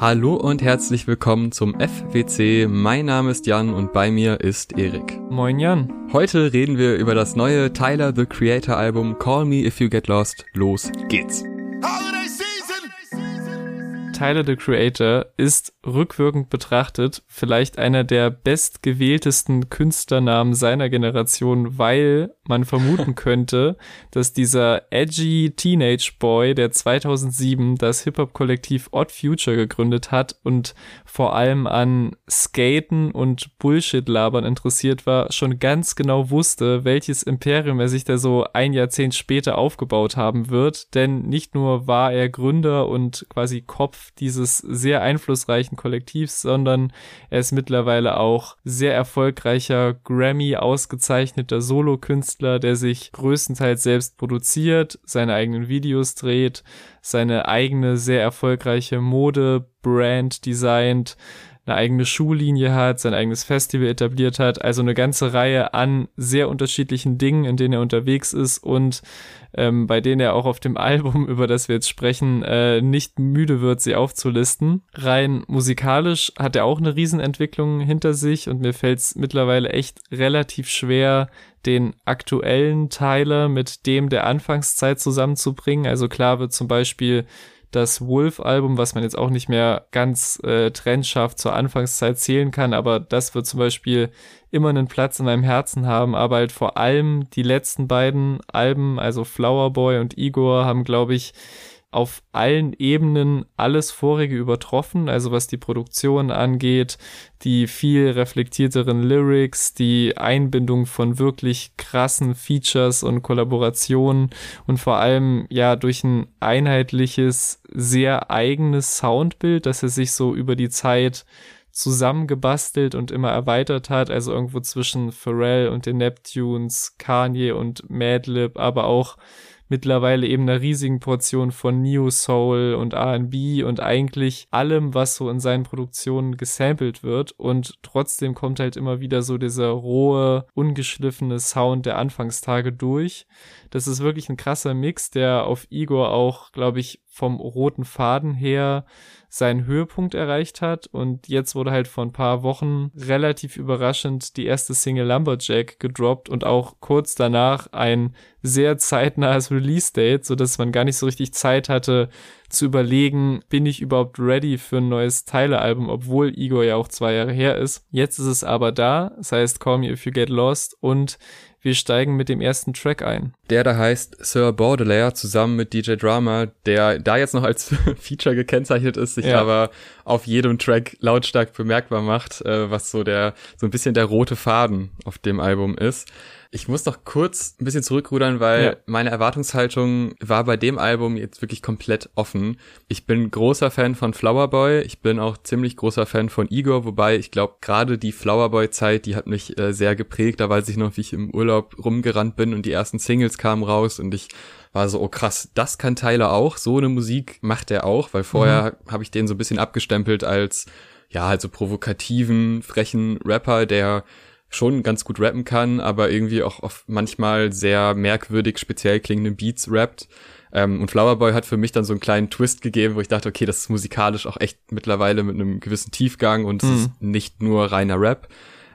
Hallo und herzlich willkommen zum FWC. Mein Name ist Jan und bei mir ist Erik. Moin Jan. Heute reden wir über das neue Tyler the Creator Album Call Me If You Get Lost. Los geht's. Tyler the Creator ist rückwirkend betrachtet vielleicht einer der bestgewähltesten Künstlernamen seiner Generation, weil man vermuten könnte, dass dieser edgy Teenage Boy, der 2007 das Hip-Hop-Kollektiv Odd Future gegründet hat und vor allem an Skaten und Bullshit-Labern interessiert war, schon ganz genau wusste, welches Imperium er sich da so ein Jahrzehnt später aufgebaut haben wird. Denn nicht nur war er Gründer und quasi Kopf dieses sehr einflussreichen Kollektivs, sondern er ist mittlerweile auch sehr erfolgreicher Grammy ausgezeichneter Solokünstler Künstler, der sich größtenteils selbst produziert, seine eigenen Videos dreht, seine eigene sehr erfolgreiche Mode-Brand designt, eine eigene Schuhlinie hat, sein eigenes Festival etabliert hat, also eine ganze Reihe an sehr unterschiedlichen Dingen, in denen er unterwegs ist und ähm, bei denen er auch auf dem Album, über das wir jetzt sprechen, äh, nicht müde wird, sie aufzulisten. Rein musikalisch hat er auch eine Riesenentwicklung hinter sich und mir fällt es mittlerweile echt relativ schwer, den aktuellen Tyler mit dem der Anfangszeit zusammenzubringen. Also klar wird zum Beispiel das Wolf-Album, was man jetzt auch nicht mehr ganz äh, trennscharf zur Anfangszeit zählen kann, aber das wird zum Beispiel immer einen Platz in meinem Herzen haben, aber halt vor allem die letzten beiden Alben, also Flower Boy und Igor, haben, glaube ich, auf allen Ebenen alles vorige übertroffen, also was die Produktion angeht, die viel reflektierteren Lyrics, die Einbindung von wirklich krassen Features und Kollaborationen und vor allem ja durch ein einheitliches, sehr eigenes Soundbild, dass er sich so über die Zeit zusammengebastelt und immer erweitert hat, also irgendwo zwischen Pharrell und den Neptunes, Kanye und Madlib, aber auch mittlerweile eben einer riesigen Portion von Neo Soul und R&B und eigentlich allem, was so in seinen Produktionen gesampelt wird und trotzdem kommt halt immer wieder so dieser rohe, ungeschliffene Sound der Anfangstage durch. Das ist wirklich ein krasser Mix, der auf Igor auch, glaube ich, vom roten Faden her seinen Höhepunkt erreicht hat und jetzt wurde halt vor ein paar Wochen relativ überraschend die erste Single Lumberjack gedroppt und auch kurz danach ein sehr zeitnahes Release-Date, so dass man gar nicht so richtig Zeit hatte zu überlegen, bin ich überhaupt ready für ein neues Teile-Album, obwohl Igor ja auch zwei Jahre her ist. Jetzt ist es aber da, das heißt Call Me If You Get Lost und wir steigen mit dem ersten Track ein. Der da heißt Sir Baudelaire zusammen mit DJ Drama, der da jetzt noch als Feature gekennzeichnet ist, sich ja. aber auf jedem Track lautstark bemerkbar macht, äh, was so der so ein bisschen der rote Faden auf dem Album ist. Ich muss noch kurz ein bisschen zurückrudern, weil ja. meine Erwartungshaltung war bei dem Album jetzt wirklich komplett offen. Ich bin großer Fan von Flowerboy. Ich bin auch ziemlich großer Fan von Igor, wobei ich glaube, gerade die Flowerboy-Zeit, die hat mich äh, sehr geprägt. Da weiß ich noch, wie ich im Urlaub rumgerannt bin und die ersten Singles kamen raus und ich war so, oh krass, das kann Tyler auch. So eine Musik macht er auch, weil vorher mhm. habe ich den so ein bisschen abgestempelt als ja, halt so provokativen, frechen Rapper, der schon ganz gut rappen kann, aber irgendwie auch auf manchmal sehr merkwürdig speziell klingende Beats rappt. Ähm, und Flowerboy hat für mich dann so einen kleinen Twist gegeben, wo ich dachte, okay, das ist musikalisch auch echt mittlerweile mit einem gewissen Tiefgang und mhm. es ist nicht nur reiner Rap.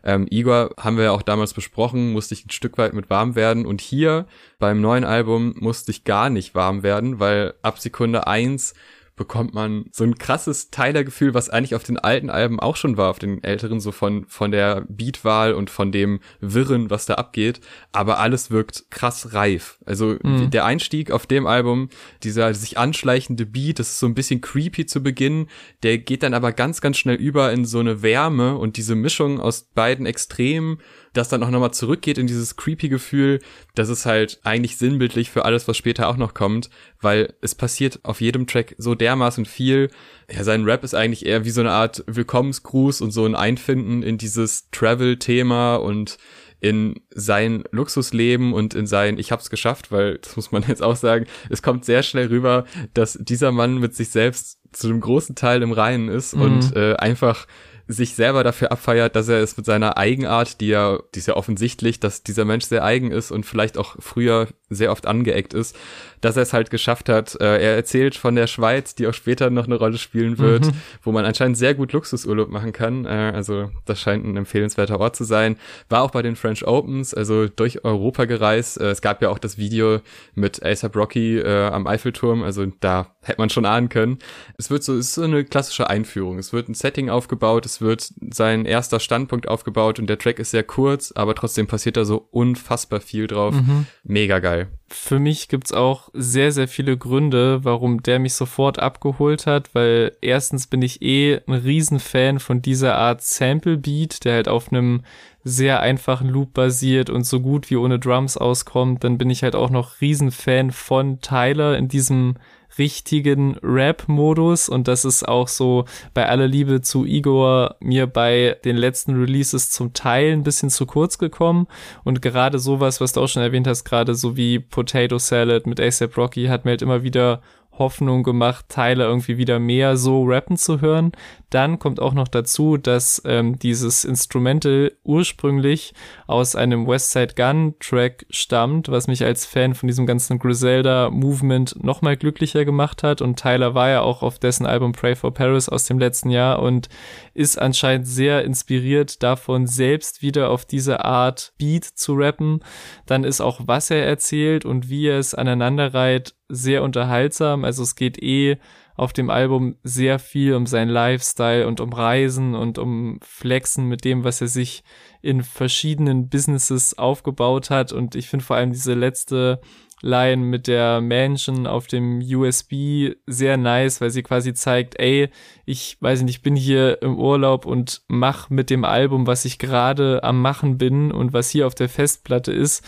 Ähm, Igor haben wir ja auch damals besprochen, musste ich ein Stück weit mit warm werden. Und hier beim neuen Album musste ich gar nicht warm werden, weil ab Sekunde eins bekommt man so ein krasses Tyler-Gefühl, was eigentlich auf den alten Alben auch schon war, auf den älteren, so von, von der Beatwahl und von dem Wirren, was da abgeht. Aber alles wirkt krass reif. Also mhm. der Einstieg auf dem Album, dieser sich anschleichende Beat, das ist so ein bisschen creepy zu Beginn, der geht dann aber ganz, ganz schnell über in so eine Wärme und diese Mischung aus beiden Extremen das dann auch nochmal zurückgeht in dieses creepy Gefühl, das ist halt eigentlich sinnbildlich für alles, was später auch noch kommt, weil es passiert auf jedem Track so dermaßen viel. Ja, sein Rap ist eigentlich eher wie so eine Art Willkommensgruß und so ein Einfinden in dieses Travel-Thema und in sein Luxusleben und in sein Ich hab's geschafft, weil das muss man jetzt auch sagen, es kommt sehr schnell rüber, dass dieser Mann mit sich selbst zu einem großen Teil im Reinen ist mhm. und äh, einfach sich selber dafür abfeiert, dass er es mit seiner Eigenart, die ja, die ist ja offensichtlich, dass dieser Mensch sehr eigen ist und vielleicht auch früher sehr oft angeeckt ist, dass er es halt geschafft hat. Äh, er erzählt von der Schweiz, die auch später noch eine Rolle spielen wird, mhm. wo man anscheinend sehr gut Luxusurlaub machen kann. Äh, also das scheint ein empfehlenswerter Ort zu sein. War auch bei den French Opens, also durch Europa gereist. Äh, es gab ja auch das Video mit ASAP Rocky am Eiffelturm, also da hätte man schon ahnen können. Es wird so, es ist so eine klassische Einführung. Es wird ein Setting aufgebaut, es wird sein erster Standpunkt aufgebaut und der Track ist sehr kurz, aber trotzdem passiert da so unfassbar viel drauf. Mhm. Mega geil. Für mich gibt's auch sehr, sehr viele Gründe, warum der mich sofort abgeholt hat, weil erstens bin ich eh ein Riesenfan von dieser Art Sample Beat, der halt auf einem sehr einfachen Loop basiert und so gut wie ohne Drums auskommt. Dann bin ich halt auch noch Riesenfan von Tyler in diesem richtigen Rap-Modus und das ist auch so bei aller Liebe zu Igor mir bei den letzten Releases zum Teil ein bisschen zu kurz gekommen. Und gerade sowas, was du auch schon erwähnt hast, gerade so wie Potato Salad mit ASAP Rocky hat mir halt immer wieder Hoffnung gemacht, Teile irgendwie wieder mehr so rappen zu hören. Dann kommt auch noch dazu, dass ähm, dieses Instrumental ursprünglich aus einem Westside Gun Track stammt, was mich als Fan von diesem ganzen Griselda Movement nochmal glücklicher gemacht hat. Und Tyler war ja auch auf dessen Album Pray for Paris aus dem letzten Jahr und ist anscheinend sehr inspiriert davon, selbst wieder auf diese Art Beat zu rappen. Dann ist auch, was er erzählt und wie er es aneinanderreiht, sehr unterhaltsam. Also es geht eh auf dem Album sehr viel um seinen Lifestyle und um Reisen und um Flexen mit dem, was er sich in verschiedenen Businesses aufgebaut hat. Und ich finde vor allem diese letzte Line mit der Mansion auf dem USB sehr nice, weil sie quasi zeigt, ey, ich weiß nicht, ich bin hier im Urlaub und mach mit dem Album, was ich gerade am machen bin und was hier auf der Festplatte ist,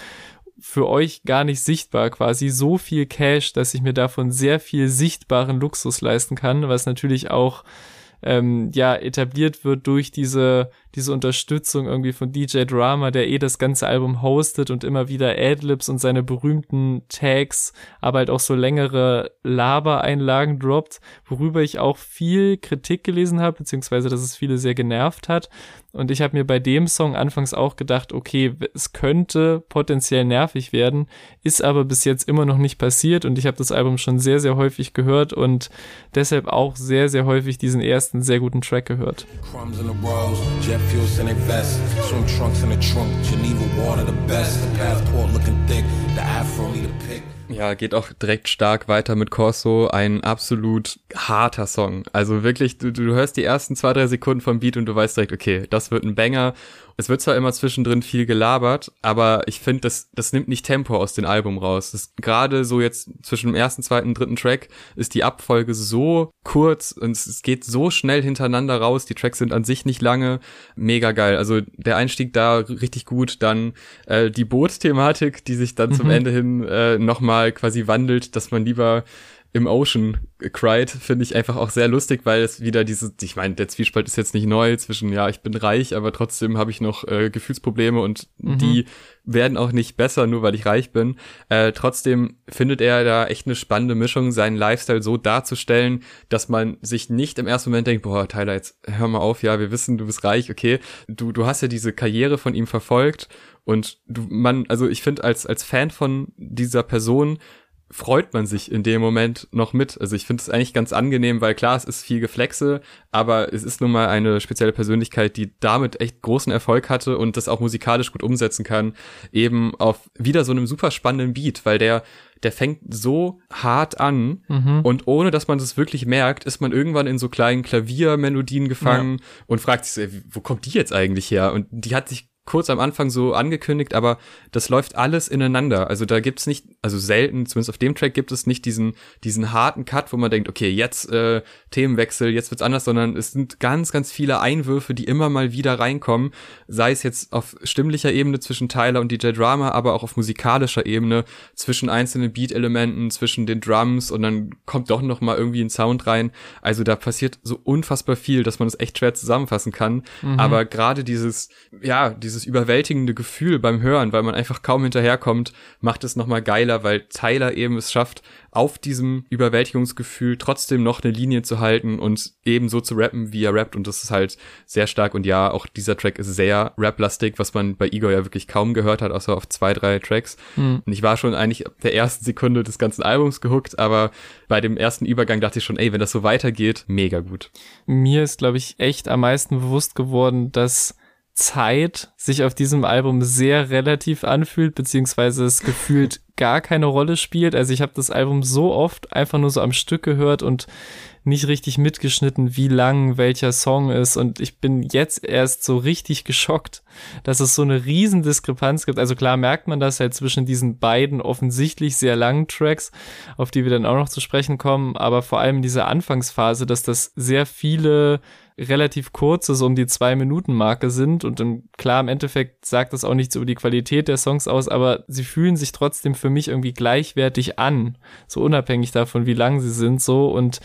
für euch gar nicht sichtbar quasi. So viel Cash, dass ich mir davon sehr viel sichtbaren Luxus leisten kann, was natürlich auch ähm, ja etabliert wird durch diese diese Unterstützung irgendwie von DJ Drama, der eh das ganze Album hostet und immer wieder Adlibs und seine berühmten Tags, aber halt auch so längere Laber-Einlagen droppt, worüber ich auch viel Kritik gelesen habe, beziehungsweise dass es viele sehr genervt hat. Und ich habe mir bei dem Song anfangs auch gedacht, okay, es könnte potenziell nervig werden, ist aber bis jetzt immer noch nicht passiert und ich habe das Album schon sehr, sehr häufig gehört und deshalb auch sehr, sehr häufig diesen ersten sehr guten Track gehört. Crumbs in the rose, jet fuels in their vest, swim trunks in the trunk, Geneva water the best, the passport looking thick, the afro need a pick. Ja, geht auch direkt stark weiter mit Corso. Ein absolut harter Song. Also wirklich, du, du hörst die ersten zwei, drei Sekunden vom Beat und du weißt direkt, okay, das wird ein Banger. Es wird zwar immer zwischendrin viel gelabert, aber ich finde, das, das nimmt nicht Tempo aus dem Album raus. Gerade so jetzt zwischen dem ersten, zweiten, dritten Track ist die Abfolge so kurz und es geht so schnell hintereinander raus. Die Tracks sind an sich nicht lange. Mega geil. Also der Einstieg da richtig gut. Dann äh, die Boot-Thematik, die sich dann mhm. zum Ende hin äh, nochmal quasi wandelt, dass man lieber im Ocean cried, finde ich einfach auch sehr lustig, weil es wieder diese, ich meine, der Zwiespalt ist jetzt nicht neu zwischen, ja, ich bin reich, aber trotzdem habe ich noch äh, Gefühlsprobleme und mhm. die werden auch nicht besser, nur weil ich reich bin. Äh, trotzdem findet er da echt eine spannende Mischung, seinen Lifestyle so darzustellen, dass man sich nicht im ersten Moment denkt, boah, Tyler, jetzt hör mal auf, ja, wir wissen, du bist reich, okay. Du, du hast ja diese Karriere von ihm verfolgt und du, man, also ich finde, als, als Fan von dieser Person freut man sich in dem Moment noch mit. Also ich finde es eigentlich ganz angenehm, weil klar, es ist viel Geflexe, aber es ist nun mal eine spezielle Persönlichkeit, die damit echt großen Erfolg hatte und das auch musikalisch gut umsetzen kann, eben auf wieder so einem super spannenden Beat, weil der der fängt so hart an mhm. und ohne dass man das wirklich merkt, ist man irgendwann in so kleinen Klaviermelodien gefangen ja. und fragt sich, wo kommt die jetzt eigentlich her? Und die hat sich kurz am Anfang so angekündigt, aber das läuft alles ineinander. Also da gibt's nicht, also selten, zumindest auf dem Track gibt es nicht diesen, diesen harten Cut, wo man denkt, okay, jetzt äh, Themenwechsel, jetzt wird's anders, sondern es sind ganz, ganz viele Einwürfe, die immer mal wieder reinkommen, sei es jetzt auf stimmlicher Ebene zwischen Tyler und DJ Drama, aber auch auf musikalischer Ebene zwischen einzelnen Beat-Elementen, zwischen den Drums und dann kommt doch noch mal irgendwie ein Sound rein. Also da passiert so unfassbar viel, dass man es echt schwer zusammenfassen kann. Mhm. Aber gerade dieses, ja, dieses dieses überwältigende Gefühl beim Hören, weil man einfach kaum hinterherkommt, macht es nochmal geiler, weil Tyler eben es schafft, auf diesem Überwältigungsgefühl trotzdem noch eine Linie zu halten und eben so zu rappen, wie er rappt. Und das ist halt sehr stark. Und ja, auch dieser Track ist sehr rap-lastig, was man bei Igor ja wirklich kaum gehört hat, außer auf zwei, drei Tracks. Mhm. Und ich war schon eigentlich der ersten Sekunde des ganzen Albums gehuckt, aber bei dem ersten Übergang dachte ich schon, ey, wenn das so weitergeht, mega gut. Mir ist, glaube ich, echt am meisten bewusst geworden, dass Zeit sich auf diesem Album sehr relativ anfühlt, beziehungsweise es gefühlt gar keine Rolle spielt. Also ich habe das Album so oft einfach nur so am Stück gehört und nicht richtig mitgeschnitten, wie lang welcher Song ist. Und ich bin jetzt erst so richtig geschockt, dass es so eine riesen Diskrepanz gibt. Also klar merkt man das halt zwischen diesen beiden offensichtlich sehr langen Tracks, auf die wir dann auch noch zu sprechen kommen, aber vor allem in dieser Anfangsphase, dass das sehr viele relativ kurze, so um die zwei Minuten Marke sind. Und dann klar im Endeffekt sagt das auch nichts über die Qualität der Songs aus, aber sie fühlen sich trotzdem für mich irgendwie gleichwertig an, so unabhängig davon, wie lang sie sind, so. Und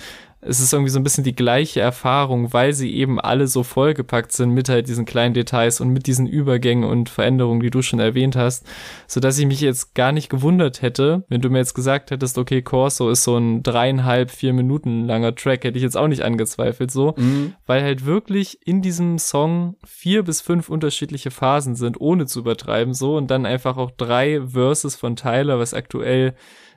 es ist irgendwie so ein bisschen die gleiche Erfahrung, weil sie eben alle so vollgepackt sind mit halt diesen kleinen Details und mit diesen Übergängen und Veränderungen, die du schon erwähnt hast, so dass ich mich jetzt gar nicht gewundert hätte, wenn du mir jetzt gesagt hättest, okay, Corso ist so ein dreieinhalb, vier Minuten langer Track, hätte ich jetzt auch nicht angezweifelt so, mhm. weil halt wirklich in diesem Song vier bis fünf unterschiedliche Phasen sind, ohne zu übertreiben so und dann einfach auch drei Verses von Tyler, was aktuell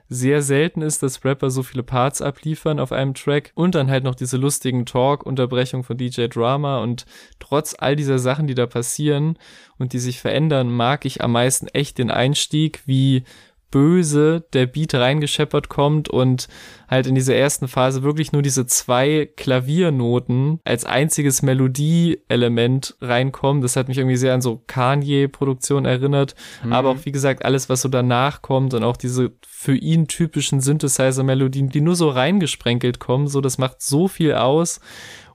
sehr selten ist, dass Rapper so viele Parts abliefern auf einem Track und dann halt noch diese lustigen Talk-Unterbrechungen von DJ Drama. Und trotz all dieser Sachen, die da passieren und die sich verändern, mag ich am meisten echt den Einstieg, wie böse der Beat reingescheppert kommt und halt in dieser ersten Phase wirklich nur diese zwei Klaviernoten als einziges Melodieelement reinkommen. Das hat mich irgendwie sehr an so Kanye-Produktion erinnert. Mhm. Aber auch, wie gesagt, alles, was so danach kommt und auch diese für ihn typischen Synthesizer-Melodien, die nur so reingesprenkelt kommen, so, das macht so viel aus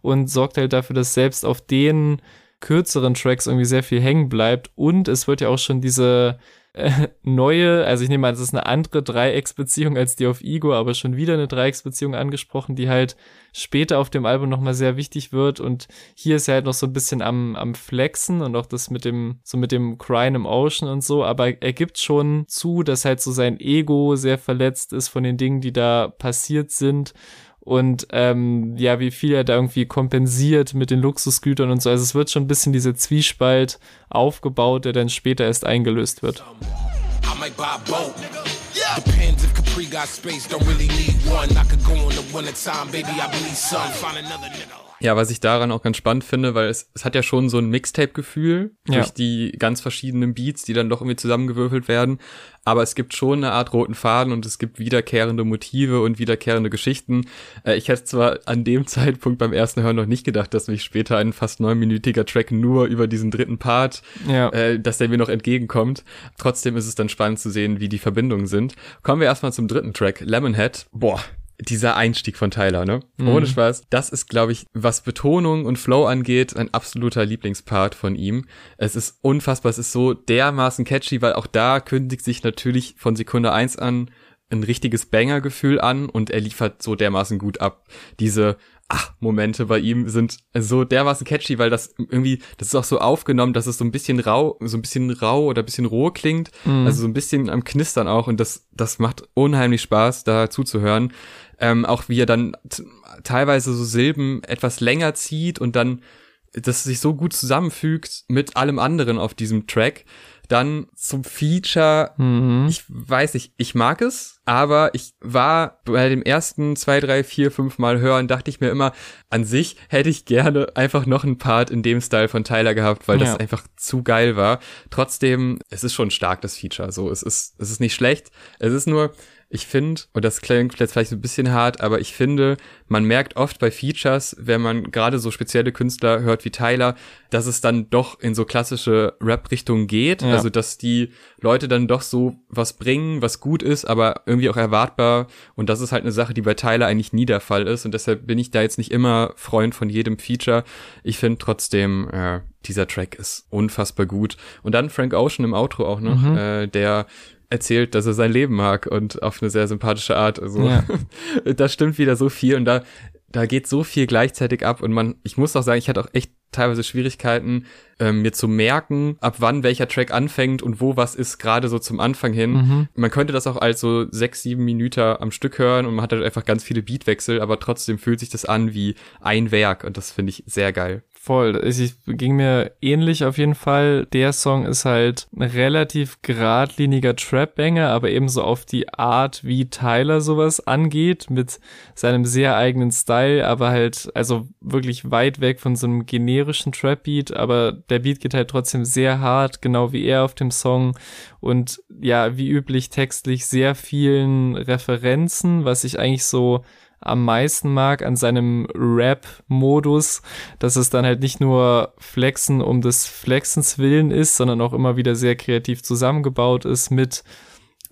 und sorgt halt dafür, dass selbst auf den kürzeren Tracks irgendwie sehr viel hängen bleibt. Und es wird ja auch schon diese neue, also ich nehme an, es ist eine andere Dreiecksbeziehung als die auf Ego, aber schon wieder eine Dreiecksbeziehung angesprochen, die halt später auf dem Album nochmal sehr wichtig wird. Und hier ist er halt noch so ein bisschen am, am Flexen und auch das mit dem, so mit dem Crying im Ocean und so, aber er gibt schon zu, dass halt so sein Ego sehr verletzt ist von den Dingen, die da passiert sind und ähm, ja, wie viel er da irgendwie kompensiert mit den Luxusgütern und so. Also es wird schon ein bisschen diese Zwiespalt aufgebaut, der dann später erst eingelöst wird. Depends Ja, was ich daran auch ganz spannend finde, weil es, es hat ja schon so ein Mixtape-Gefühl ja. durch die ganz verschiedenen Beats, die dann doch irgendwie zusammengewürfelt werden. Aber es gibt schon eine Art roten Faden und es gibt wiederkehrende Motive und wiederkehrende Geschichten. Äh, ich hätte zwar an dem Zeitpunkt beim ersten Hören noch nicht gedacht, dass mich später ein fast neunminütiger Track nur über diesen dritten Part, ja. äh, dass der mir noch entgegenkommt. Trotzdem ist es dann spannend zu sehen, wie die Verbindungen sind. Kommen wir erstmal zum dritten Track, Lemonhead. Boah, dieser Einstieg von Tyler, ne? Mhm. Ohne Spaß. Das ist, glaube ich, was Betonung und Flow angeht, ein absoluter Lieblingspart von ihm. Es ist unfassbar, es ist so dermaßen catchy, weil auch da kündigt sich natürlich von Sekunde eins an ein richtiges Banger-Gefühl an und er liefert so dermaßen gut ab. Diese ach, Momente bei ihm sind so dermaßen catchy, weil das irgendwie, das ist auch so aufgenommen, dass es so ein bisschen rau, so ein bisschen rau oder ein bisschen roh klingt, mhm. also so ein bisschen am Knistern auch und das, das macht unheimlich Spaß, da zuzuhören. Ähm, auch wie er dann teilweise so Silben etwas länger zieht und dann das sich so gut zusammenfügt mit allem anderen auf diesem Track. Dann zum Feature, mhm. ich weiß nicht, ich mag es, aber ich war bei dem ersten zwei, drei, vier, fünf Mal hören, dachte ich mir immer, an sich hätte ich gerne einfach noch einen Part in dem Style von Tyler gehabt, weil ja. das einfach zu geil war. Trotzdem, es ist schon stark, das Feature. So, es ist, es ist nicht schlecht. Es ist nur, ich finde, und das klingt jetzt vielleicht ein bisschen hart, aber ich finde, man merkt oft bei Features, wenn man gerade so spezielle Künstler hört wie Tyler, dass es dann doch in so klassische Rap-Richtungen geht. Ja. Also, dass die Leute dann doch so was bringen, was gut ist, aber irgendwie auch erwartbar. Und das ist halt eine Sache, die bei Tyler eigentlich nie der Fall ist. Und deshalb bin ich da jetzt nicht immer Freund von jedem Feature. Ich finde trotzdem, äh, dieser Track ist unfassbar gut. Und dann Frank Ocean im Outro auch noch, mhm. äh, der erzählt, dass er sein Leben mag und auf eine sehr sympathische Art. Also ja. das stimmt wieder so viel und da da geht so viel gleichzeitig ab und man, ich muss auch sagen, ich hatte auch echt teilweise Schwierigkeiten, ähm, mir zu merken, ab wann welcher Track anfängt und wo was ist, gerade so zum Anfang hin. Mhm. Man könnte das auch als so sechs, sieben Minuten am Stück hören und man hat halt einfach ganz viele Beatwechsel, aber trotzdem fühlt sich das an wie ein Werk und das finde ich sehr geil. Voll. Es ging mir ähnlich auf jeden Fall. Der Song ist halt ein relativ geradliniger Trap-Banger, aber ebenso auf die Art, wie Tyler sowas angeht, mit seinem sehr eigenen Style, aber halt, also wirklich weit weg von so einem generischen Trap-Beat, aber der Beat geht halt trotzdem sehr hart, genau wie er auf dem Song und ja, wie üblich textlich sehr vielen Referenzen, was ich eigentlich so am meisten mag an seinem Rap-Modus, dass es dann halt nicht nur Flexen um des Flexens willen ist, sondern auch immer wieder sehr kreativ zusammengebaut ist mit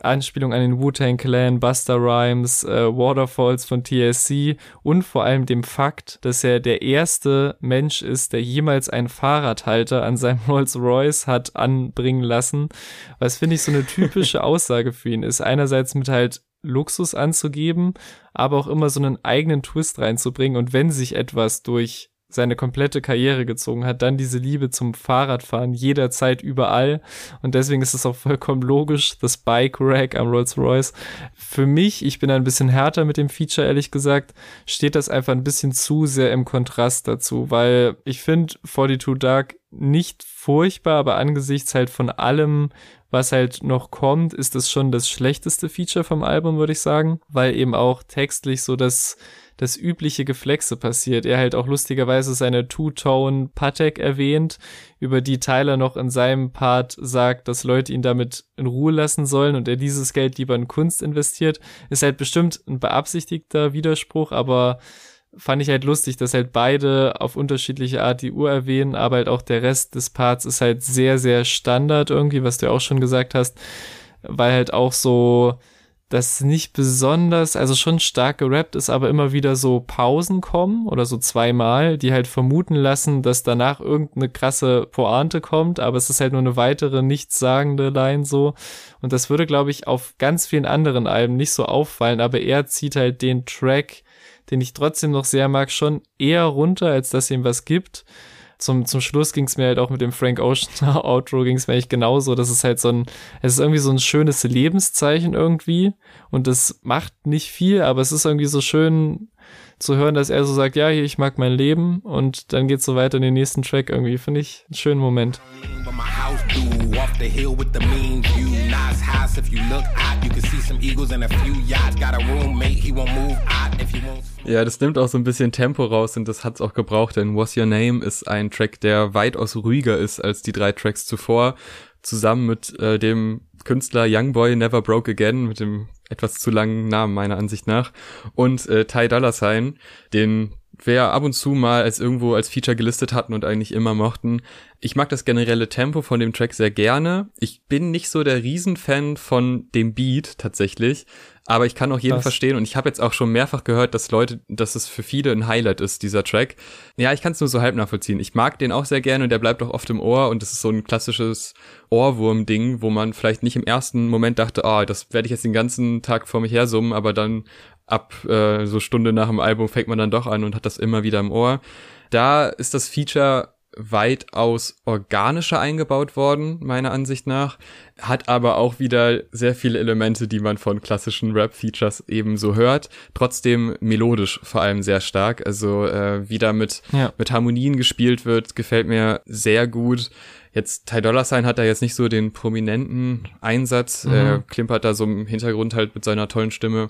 Anspielung an den Wu-Tang Clan, Buster Rhymes, äh, Waterfalls von TSC und vor allem dem Fakt, dass er der erste Mensch ist, der jemals einen Fahrradhalter an seinem Rolls Royce hat anbringen lassen. Was finde ich so eine typische Aussage für ihn ist. Einerseits mit halt Luxus anzugeben, aber auch immer so einen eigenen Twist reinzubringen. Und wenn sich etwas durch seine komplette Karriere gezogen hat, dann diese Liebe zum Fahrradfahren jederzeit überall und deswegen ist es auch vollkommen logisch, das Bike Rack am Rolls Royce. Für mich, ich bin ein bisschen härter mit dem Feature, ehrlich gesagt, steht das einfach ein bisschen zu sehr im Kontrast dazu, weil ich finde 42 Dark nicht furchtbar, aber angesichts halt von allem, was halt noch kommt, ist es schon das schlechteste Feature vom Album, würde ich sagen, weil eben auch textlich so das das übliche Geflexe passiert. Er halt auch lustigerweise seine Two-Tone Patek erwähnt, über die Tyler noch in seinem Part sagt, dass Leute ihn damit in Ruhe lassen sollen und er dieses Geld lieber in Kunst investiert. Ist halt bestimmt ein beabsichtigter Widerspruch, aber fand ich halt lustig, dass halt beide auf unterschiedliche Art die Uhr erwähnen, aber halt auch der Rest des Parts ist halt sehr, sehr Standard irgendwie, was du ja auch schon gesagt hast, weil halt auch so das nicht besonders, also schon stark gerappt ist, aber immer wieder so Pausen kommen oder so zweimal, die halt vermuten lassen, dass danach irgendeine krasse Pointe kommt, aber es ist halt nur eine weitere nichtssagende Line so. Und das würde, glaube ich, auf ganz vielen anderen Alben nicht so auffallen, aber er zieht halt den Track, den ich trotzdem noch sehr mag, schon eher runter, als dass ihm was gibt zum, zum Schluss ging es mir halt auch mit dem Frank Ocean Outro ging es mir eigentlich genauso. Das ist halt so ein, es ist irgendwie so ein schönes Lebenszeichen irgendwie und das macht nicht viel, aber es ist irgendwie so schön zu hören, dass er so sagt, ja, hier, ich mag mein Leben und dann geht's so weiter in den nächsten Track irgendwie. Finde ich einen schönen Moment. Ja, das nimmt auch so ein bisschen Tempo raus und das hat's auch gebraucht, denn What's Your Name ist ein Track, der weitaus ruhiger ist als die drei Tracks zuvor, zusammen mit äh, dem Künstler Youngboy Never Broke Again, mit dem etwas zu langen Namen meiner Ansicht nach, und äh, Ty Dolla Sign, den wir ab und zu mal als irgendwo als Feature gelistet hatten und eigentlich immer mochten. Ich mag das generelle Tempo von dem Track sehr gerne. Ich bin nicht so der Riesenfan von dem Beat tatsächlich, aber ich kann auch jeden Was? verstehen und ich habe jetzt auch schon mehrfach gehört, dass Leute, dass es für viele ein Highlight ist, dieser Track. Ja, ich kann es nur so halb nachvollziehen. Ich mag den auch sehr gerne und der bleibt auch oft im Ohr und es ist so ein klassisches Ohrwurm-Ding, wo man vielleicht nicht im ersten Moment dachte, ah, oh, das werde ich jetzt den ganzen Tag vor mich her summen, aber dann ab äh, so Stunde nach dem Album fängt man dann doch an und hat das immer wieder im Ohr. Da ist das Feature weitaus organischer eingebaut worden, meiner Ansicht nach, hat aber auch wieder sehr viele Elemente, die man von klassischen Rap-Features eben so hört, trotzdem melodisch vor allem sehr stark, also äh, wie da mit, ja. mit Harmonien gespielt wird, gefällt mir sehr gut. Jetzt Ty Dolla Sign hat da jetzt nicht so den prominenten Einsatz, mhm. er klimpert da so im Hintergrund halt mit seiner tollen Stimme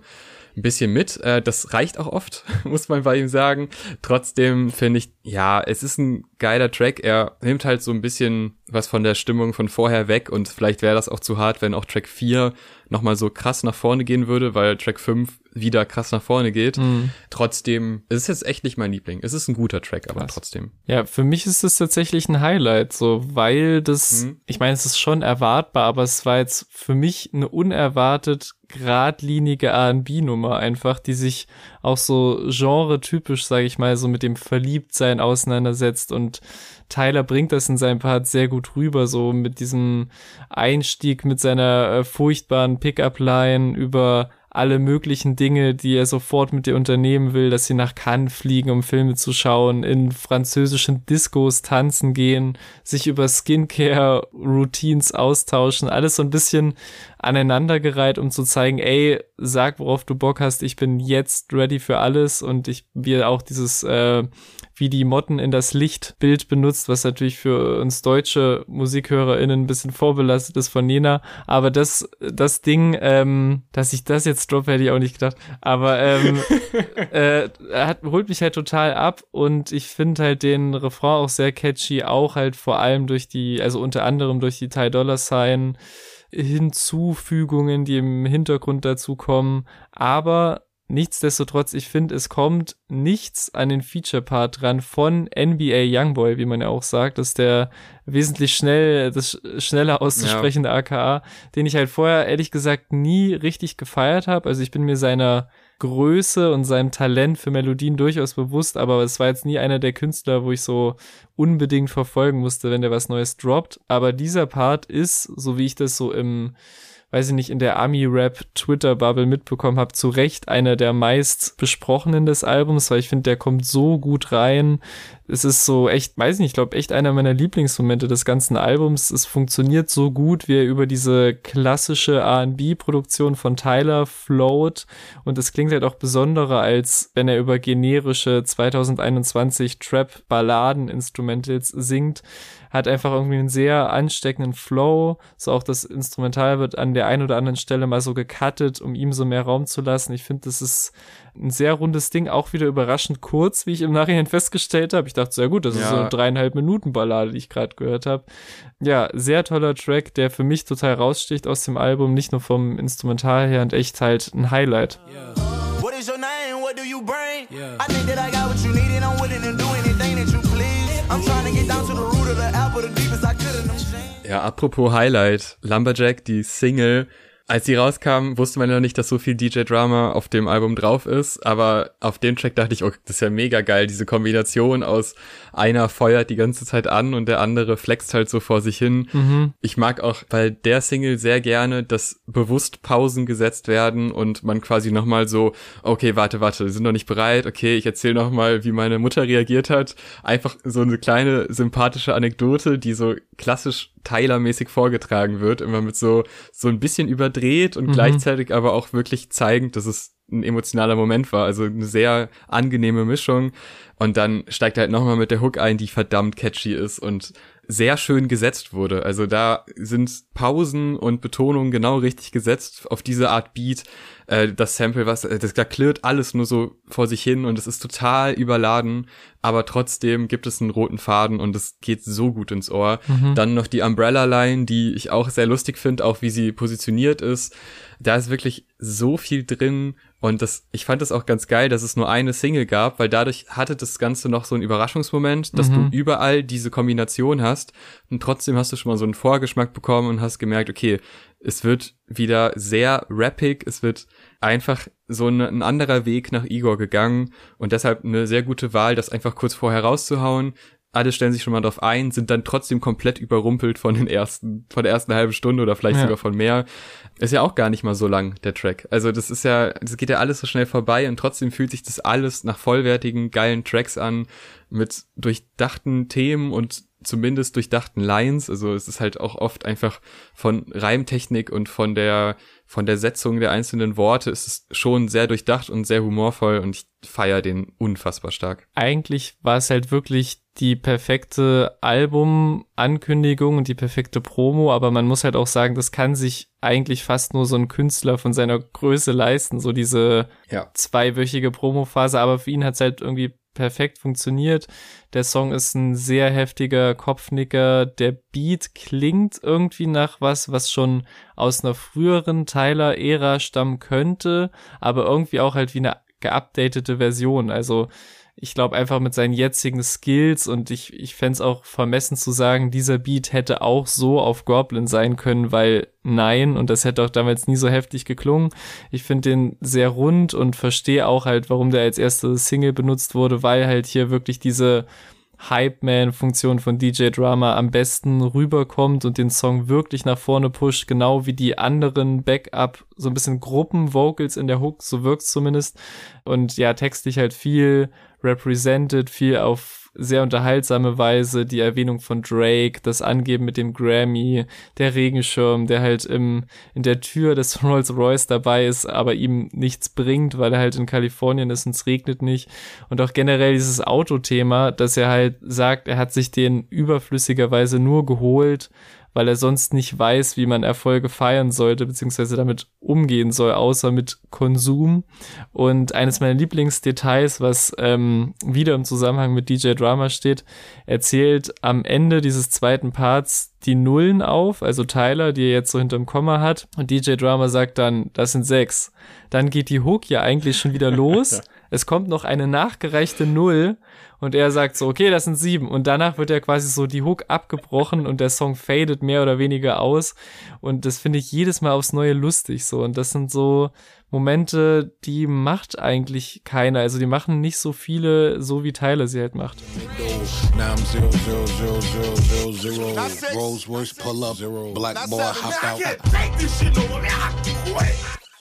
ein bisschen mit. Äh, das reicht auch oft, muss man bei ihm sagen. Trotzdem finde ich, ja, es ist ein geiler Track. Er nimmt halt so ein bisschen was von der Stimmung von vorher weg und vielleicht wäre das auch zu hart, wenn auch Track 4 nochmal so krass nach vorne gehen würde, weil Track 5 wieder krass nach vorne geht. Mhm. Trotzdem, es ist jetzt echt nicht mein Liebling. Es ist ein guter Track, aber krass. trotzdem. Ja, für mich ist es tatsächlich ein Highlight, so, weil das, mhm. ich meine, es ist schon erwartbar, aber es war jetzt für mich eine unerwartet geradlinige R&B-Nummer einfach, die sich auch so genre-typisch, sage ich mal, so mit dem Verliebtsein auseinandersetzt. Und Tyler bringt das in seinem Part sehr gut rüber, so mit diesem Einstieg mit seiner äh, furchtbaren Pickup-Line über alle möglichen Dinge, die er sofort mit dir unternehmen will, dass sie nach Cannes fliegen, um Filme zu schauen, in französischen Discos tanzen gehen, sich über Skincare-Routines austauschen, alles so ein bisschen aneinandergereiht, um zu zeigen, ey, sag, worauf du Bock hast, ich bin jetzt ready für alles und ich will auch dieses äh, wie die Motten in das Lichtbild benutzt, was natürlich für uns deutsche MusikhörerInnen ein bisschen vorbelastet ist von Nena. Aber das, das Ding, ähm, dass ich das jetzt droppe, hätte ich auch nicht gedacht. Aber ähm, äh, hat, holt mich halt total ab und ich finde halt den Refrain auch sehr catchy, auch halt vor allem durch die, also unter anderem durch die Ty Dollar Sign Hinzufügungen, die im Hintergrund dazu kommen. Aber Nichtsdestotrotz, ich finde, es kommt nichts an den Feature-Part dran von NBA Youngboy, wie man ja auch sagt. Das ist der wesentlich schnell, das schneller auszusprechende ja. AKA, den ich halt vorher ehrlich gesagt nie richtig gefeiert habe. Also ich bin mir seiner Größe und seinem Talent für Melodien durchaus bewusst, aber es war jetzt nie einer der Künstler, wo ich so unbedingt verfolgen musste, wenn der was Neues droppt. Aber dieser Part ist, so wie ich das so im weiß ich nicht, in der Army-Rap-Twitter-Bubble mitbekommen habe, zu Recht einer der meist besprochenen des Albums, weil ich finde, der kommt so gut rein. Es ist so echt, weiß ich nicht, ich glaube, echt einer meiner Lieblingsmomente des ganzen Albums. Es funktioniert so gut, wie er über diese klassische R&B-Produktion von Tyler float und es klingt halt auch besonderer, als wenn er über generische 2021 Trap-Balladen-Instrumentals singt hat einfach irgendwie einen sehr ansteckenden Flow. So auch das Instrumental wird an der einen oder anderen Stelle mal so gecuttet, um ihm so mehr Raum zu lassen. Ich finde, das ist ein sehr rundes Ding, auch wieder überraschend kurz, wie ich im Nachhinein festgestellt habe. Ich dachte, sehr gut, das ja. ist so eine dreieinhalb Minuten Ballade, die ich gerade gehört habe. Ja, sehr toller Track, der für mich total raussticht aus dem Album, nicht nur vom Instrumental her und echt halt ein Highlight. Yeah. What is your name? What do you bring? Yeah. I think that I got what you need and I'm willing to do anything that you Ja, apropos Highlight, Lumberjack, die Single, als sie rauskam, wusste man ja noch nicht, dass so viel DJ-Drama auf dem Album drauf ist, aber auf dem Track dachte ich, oh, das ist ja mega geil, diese Kombination aus einer feuert die ganze Zeit an und der andere flext halt so vor sich hin. Mhm. Ich mag auch bei der Single sehr gerne, dass bewusst Pausen gesetzt werden und man quasi nochmal so, okay, warte, warte, wir sind noch nicht bereit, okay, ich erzähle nochmal, wie meine Mutter reagiert hat. Einfach so eine kleine sympathische Anekdote, die so klassisch Tyler-mäßig vorgetragen wird, immer mit so, so ein bisschen überdreht und mhm. gleichzeitig aber auch wirklich zeigend, dass es ein emotionaler Moment war. Also eine sehr angenehme Mischung. Und dann steigt er halt nochmal mit der Hook ein, die verdammt catchy ist und sehr schön gesetzt wurde. Also da sind Pausen und Betonungen genau richtig gesetzt auf diese Art Beat. Äh, das Sample, was, äh, das, da klirrt alles nur so vor sich hin und es ist total überladen, aber trotzdem gibt es einen roten Faden und es geht so gut ins Ohr. Mhm. Dann noch die Umbrella Line, die ich auch sehr lustig finde, auch wie sie positioniert ist. Da ist wirklich so viel drin und das, ich fand das auch ganz geil, dass es nur eine Single gab, weil dadurch hatte das Ganze noch so einen Überraschungsmoment, dass mhm. du überall diese Kombination hast und trotzdem hast du schon mal so einen Vorgeschmack bekommen und hast gemerkt, okay, es wird wieder sehr rappig, es wird einfach so ein, ein anderer Weg nach Igor gegangen und deshalb eine sehr gute Wahl, das einfach kurz vorher rauszuhauen, alle stellen sich schon mal drauf ein, sind dann trotzdem komplett überrumpelt von den ersten, von der ersten halben Stunde oder vielleicht ja. sogar von mehr. Ist ja auch gar nicht mal so lang, der Track. Also das ist ja, das geht ja alles so schnell vorbei und trotzdem fühlt sich das alles nach vollwertigen, geilen Tracks an, mit durchdachten Themen und zumindest durchdachten Lines. Also es ist halt auch oft einfach von Reimtechnik und von der von der Setzung der einzelnen Worte ist es schon sehr durchdacht und sehr humorvoll und ich feiere den unfassbar stark. Eigentlich war es halt wirklich die perfekte Albumankündigung und die perfekte Promo, aber man muss halt auch sagen, das kann sich eigentlich fast nur so ein Künstler von seiner Größe leisten, so diese ja. zweiwöchige Promophase, aber für ihn hat es halt irgendwie perfekt funktioniert. Der Song ist ein sehr heftiger Kopfnicker. Der Beat klingt irgendwie nach was, was schon aus einer früheren Tyler-Ära stammen könnte, aber irgendwie auch halt wie eine geupdatete Version. Also ich glaube einfach mit seinen jetzigen Skills und ich, ich fände es auch vermessen zu sagen, dieser Beat hätte auch so auf Goblin sein können, weil nein, und das hätte auch damals nie so heftig geklungen. Ich finde den sehr rund und verstehe auch halt, warum der als erste Single benutzt wurde, weil halt hier wirklich diese Hype-Man-Funktion von DJ Drama am besten rüberkommt und den Song wirklich nach vorne pusht, genau wie die anderen Backup, so ein bisschen Gruppen-Vocals in der Hook, so wirkt's zumindest. Und ja, textlich halt viel represented, viel auf sehr unterhaltsame Weise die Erwähnung von Drake, das Angeben mit dem Grammy, der Regenschirm, der halt im, in der Tür des Rolls Royce dabei ist, aber ihm nichts bringt, weil er halt in Kalifornien ist und es regnet nicht. Und auch generell dieses Autothema, dass er halt sagt, er hat sich den überflüssigerweise nur geholt, weil er sonst nicht weiß, wie man Erfolge feiern sollte, beziehungsweise damit umgehen soll, außer mit Konsum. Und eines meiner Lieblingsdetails, was ähm, wieder im Zusammenhang mit DJ Drama steht, erzählt am Ende dieses zweiten Parts die Nullen auf, also Tyler, die er jetzt so hinterm Komma hat. Und DJ Drama sagt dann, das sind sechs. Dann geht die Hook ja eigentlich schon wieder los. es kommt noch eine nachgereichte Null und er sagt so, okay, das sind sieben. Und danach wird ja quasi so die Hook abgebrochen und der Song fadet mehr oder weniger aus. Und das finde ich jedes Mal aufs Neue lustig so. Und das sind so Momente, die macht eigentlich keiner. Also die machen nicht so viele, so wie Tyler sie halt macht.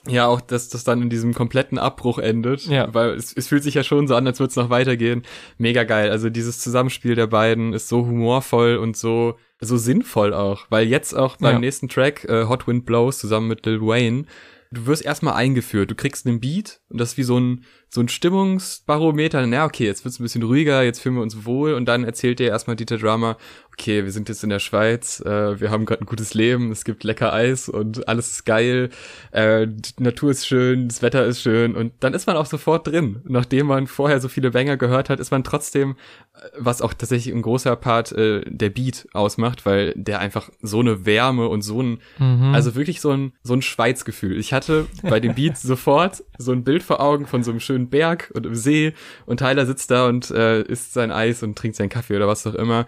Ja, auch, dass das dann in diesem kompletten Abbruch endet. Ja. Weil es, es fühlt sich ja schon so an, als würde es noch weitergehen. Mega geil. Also dieses Zusammenspiel der beiden ist so humorvoll und so, so sinnvoll auch. Weil jetzt auch beim ja. nächsten Track, äh, Hot Wind Blows, zusammen mit Lil Wayne, du wirst erstmal eingeführt. Du kriegst einen Beat und das ist wie so ein, so ein Stimmungsbarometer. Na, okay, jetzt wird's ein bisschen ruhiger, jetzt fühlen wir uns wohl und dann erzählt dir erstmal Dieter Drama, okay, wir sind jetzt in der Schweiz, äh, wir haben gerade ein gutes Leben, es gibt lecker Eis und alles ist geil, äh, die Natur ist schön, das Wetter ist schön und dann ist man auch sofort drin. Nachdem man vorher so viele Banger gehört hat, ist man trotzdem, äh, was auch tatsächlich ein großer Part äh, der Beat ausmacht, weil der einfach so eine Wärme und so ein, mhm. also wirklich so ein, so ein Schweizgefühl. Ich hatte bei dem Beat sofort so ein Bild vor Augen von so einem schönen Berg und im See und Tyler sitzt da und äh, isst sein Eis und trinkt seinen Kaffee oder was auch immer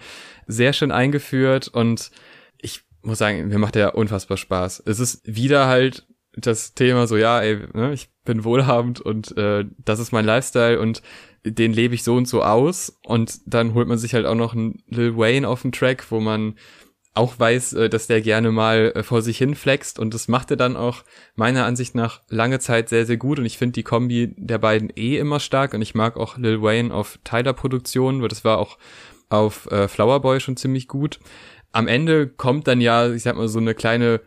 sehr schön eingeführt und ich muss sagen, mir macht der unfassbar Spaß. Es ist wieder halt das Thema so, ja, ey, ne, ich bin wohlhabend und äh, das ist mein Lifestyle und den lebe ich so und so aus und dann holt man sich halt auch noch einen Lil Wayne auf den Track, wo man auch weiß, äh, dass der gerne mal äh, vor sich hin flext und das macht er dann auch meiner Ansicht nach lange Zeit sehr, sehr gut und ich finde die Kombi der beiden eh immer stark und ich mag auch Lil Wayne auf Tyler Produktionen, weil das war auch auf äh, Flowerboy schon ziemlich gut. Am Ende kommt dann ja, ich sag mal, so eine kleine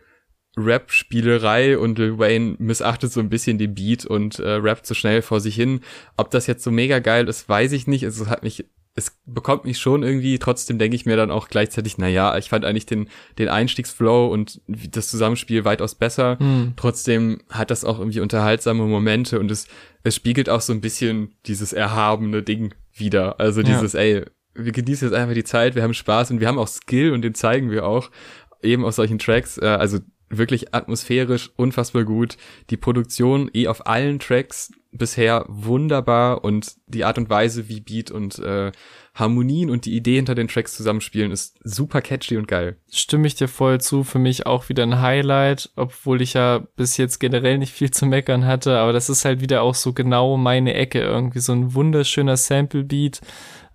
Rap-Spielerei und Lil Wayne missachtet so ein bisschen den Beat und äh, rappt so schnell vor sich hin. Ob das jetzt so mega geil ist, weiß ich nicht. Also, es hat mich, es bekommt mich schon irgendwie. Trotzdem denke ich mir dann auch gleichzeitig, na ja, ich fand eigentlich den, den Einstiegsflow und das Zusammenspiel weitaus besser. Hm. Trotzdem hat das auch irgendwie unterhaltsame Momente und es, es spiegelt auch so ein bisschen dieses erhabene Ding wieder. Also dieses, ja. ey, wir genießen jetzt einfach die Zeit, wir haben Spaß und wir haben auch Skill und den zeigen wir auch eben auf solchen Tracks. Äh, also wirklich atmosphärisch unfassbar gut. Die Produktion eh auf allen Tracks bisher wunderbar und die Art und Weise, wie Beat und äh, Harmonien und die Idee hinter den Tracks zusammenspielen, ist super catchy und geil. Stimme ich dir voll zu. Für mich auch wieder ein Highlight, obwohl ich ja bis jetzt generell nicht viel zu meckern hatte, aber das ist halt wieder auch so genau meine Ecke. Irgendwie so ein wunderschöner Sample-Beat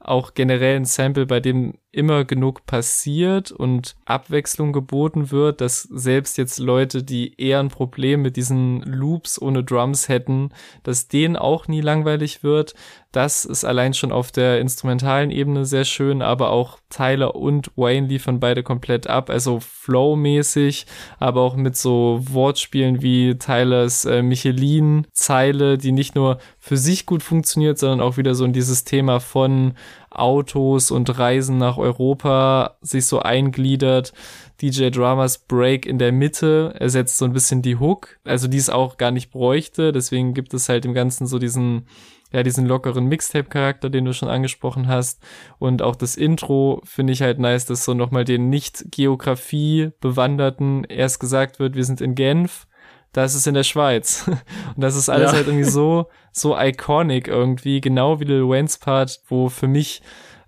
auch generell ein Sample, bei dem immer genug passiert und Abwechslung geboten wird, dass selbst jetzt Leute, die eher ein Problem mit diesen Loops ohne Drums hätten, dass denen auch nie langweilig wird. Das ist allein schon auf der instrumentalen Ebene sehr schön, aber auch Tyler und Wayne liefern beide komplett ab, also Flow-mäßig, aber auch mit so Wortspielen wie Tylers äh, Michelin-Zeile, die nicht nur für sich gut funktioniert, sondern auch wieder so in dieses Thema von Autos und Reisen nach Europa sich so eingliedert. DJ Dramas Break in der Mitte ersetzt so ein bisschen die Hook, also die es auch gar nicht bräuchte. Deswegen gibt es halt im Ganzen so diesen, ja, diesen lockeren Mixtape-Charakter, den du schon angesprochen hast. Und auch das Intro finde ich halt nice, dass so nochmal den Nicht-Geografie-Bewanderten erst gesagt wird, wir sind in Genf das ist in der Schweiz. Und das ist alles ja. halt irgendwie so, so iconic irgendwie, genau wie Lil Wayne's Part, wo für mich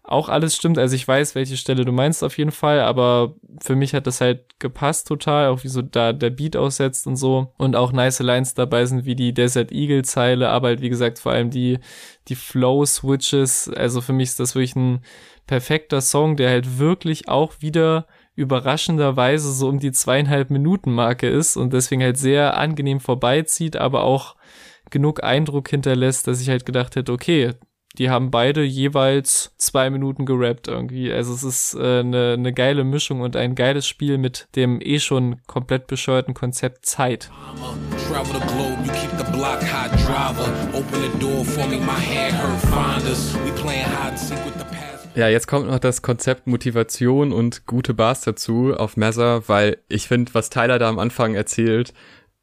auch alles stimmt. Also ich weiß, welche Stelle du meinst auf jeden Fall, aber für mich hat das halt gepasst total, auch wie so da der Beat aussetzt und so. Und auch nice Lines dabei sind wie die Desert Eagle Zeile, aber halt wie gesagt vor allem die, die Flow Switches. Also für mich ist das wirklich ein perfekter Song, der halt wirklich auch wieder überraschenderweise so um die zweieinhalb Minuten Marke ist und deswegen halt sehr angenehm vorbeizieht, aber auch genug Eindruck hinterlässt, dass ich halt gedacht hätte, okay, die haben beide jeweils zwei Minuten gerappt irgendwie. Also es ist eine äh, ne, ne geile Mischung und ein geiles Spiel mit dem eh schon komplett bescheuerten Konzept Zeit. Ja, jetzt kommt noch das Konzept Motivation und gute Bars dazu auf Messer, weil ich finde, was Tyler da am Anfang erzählt,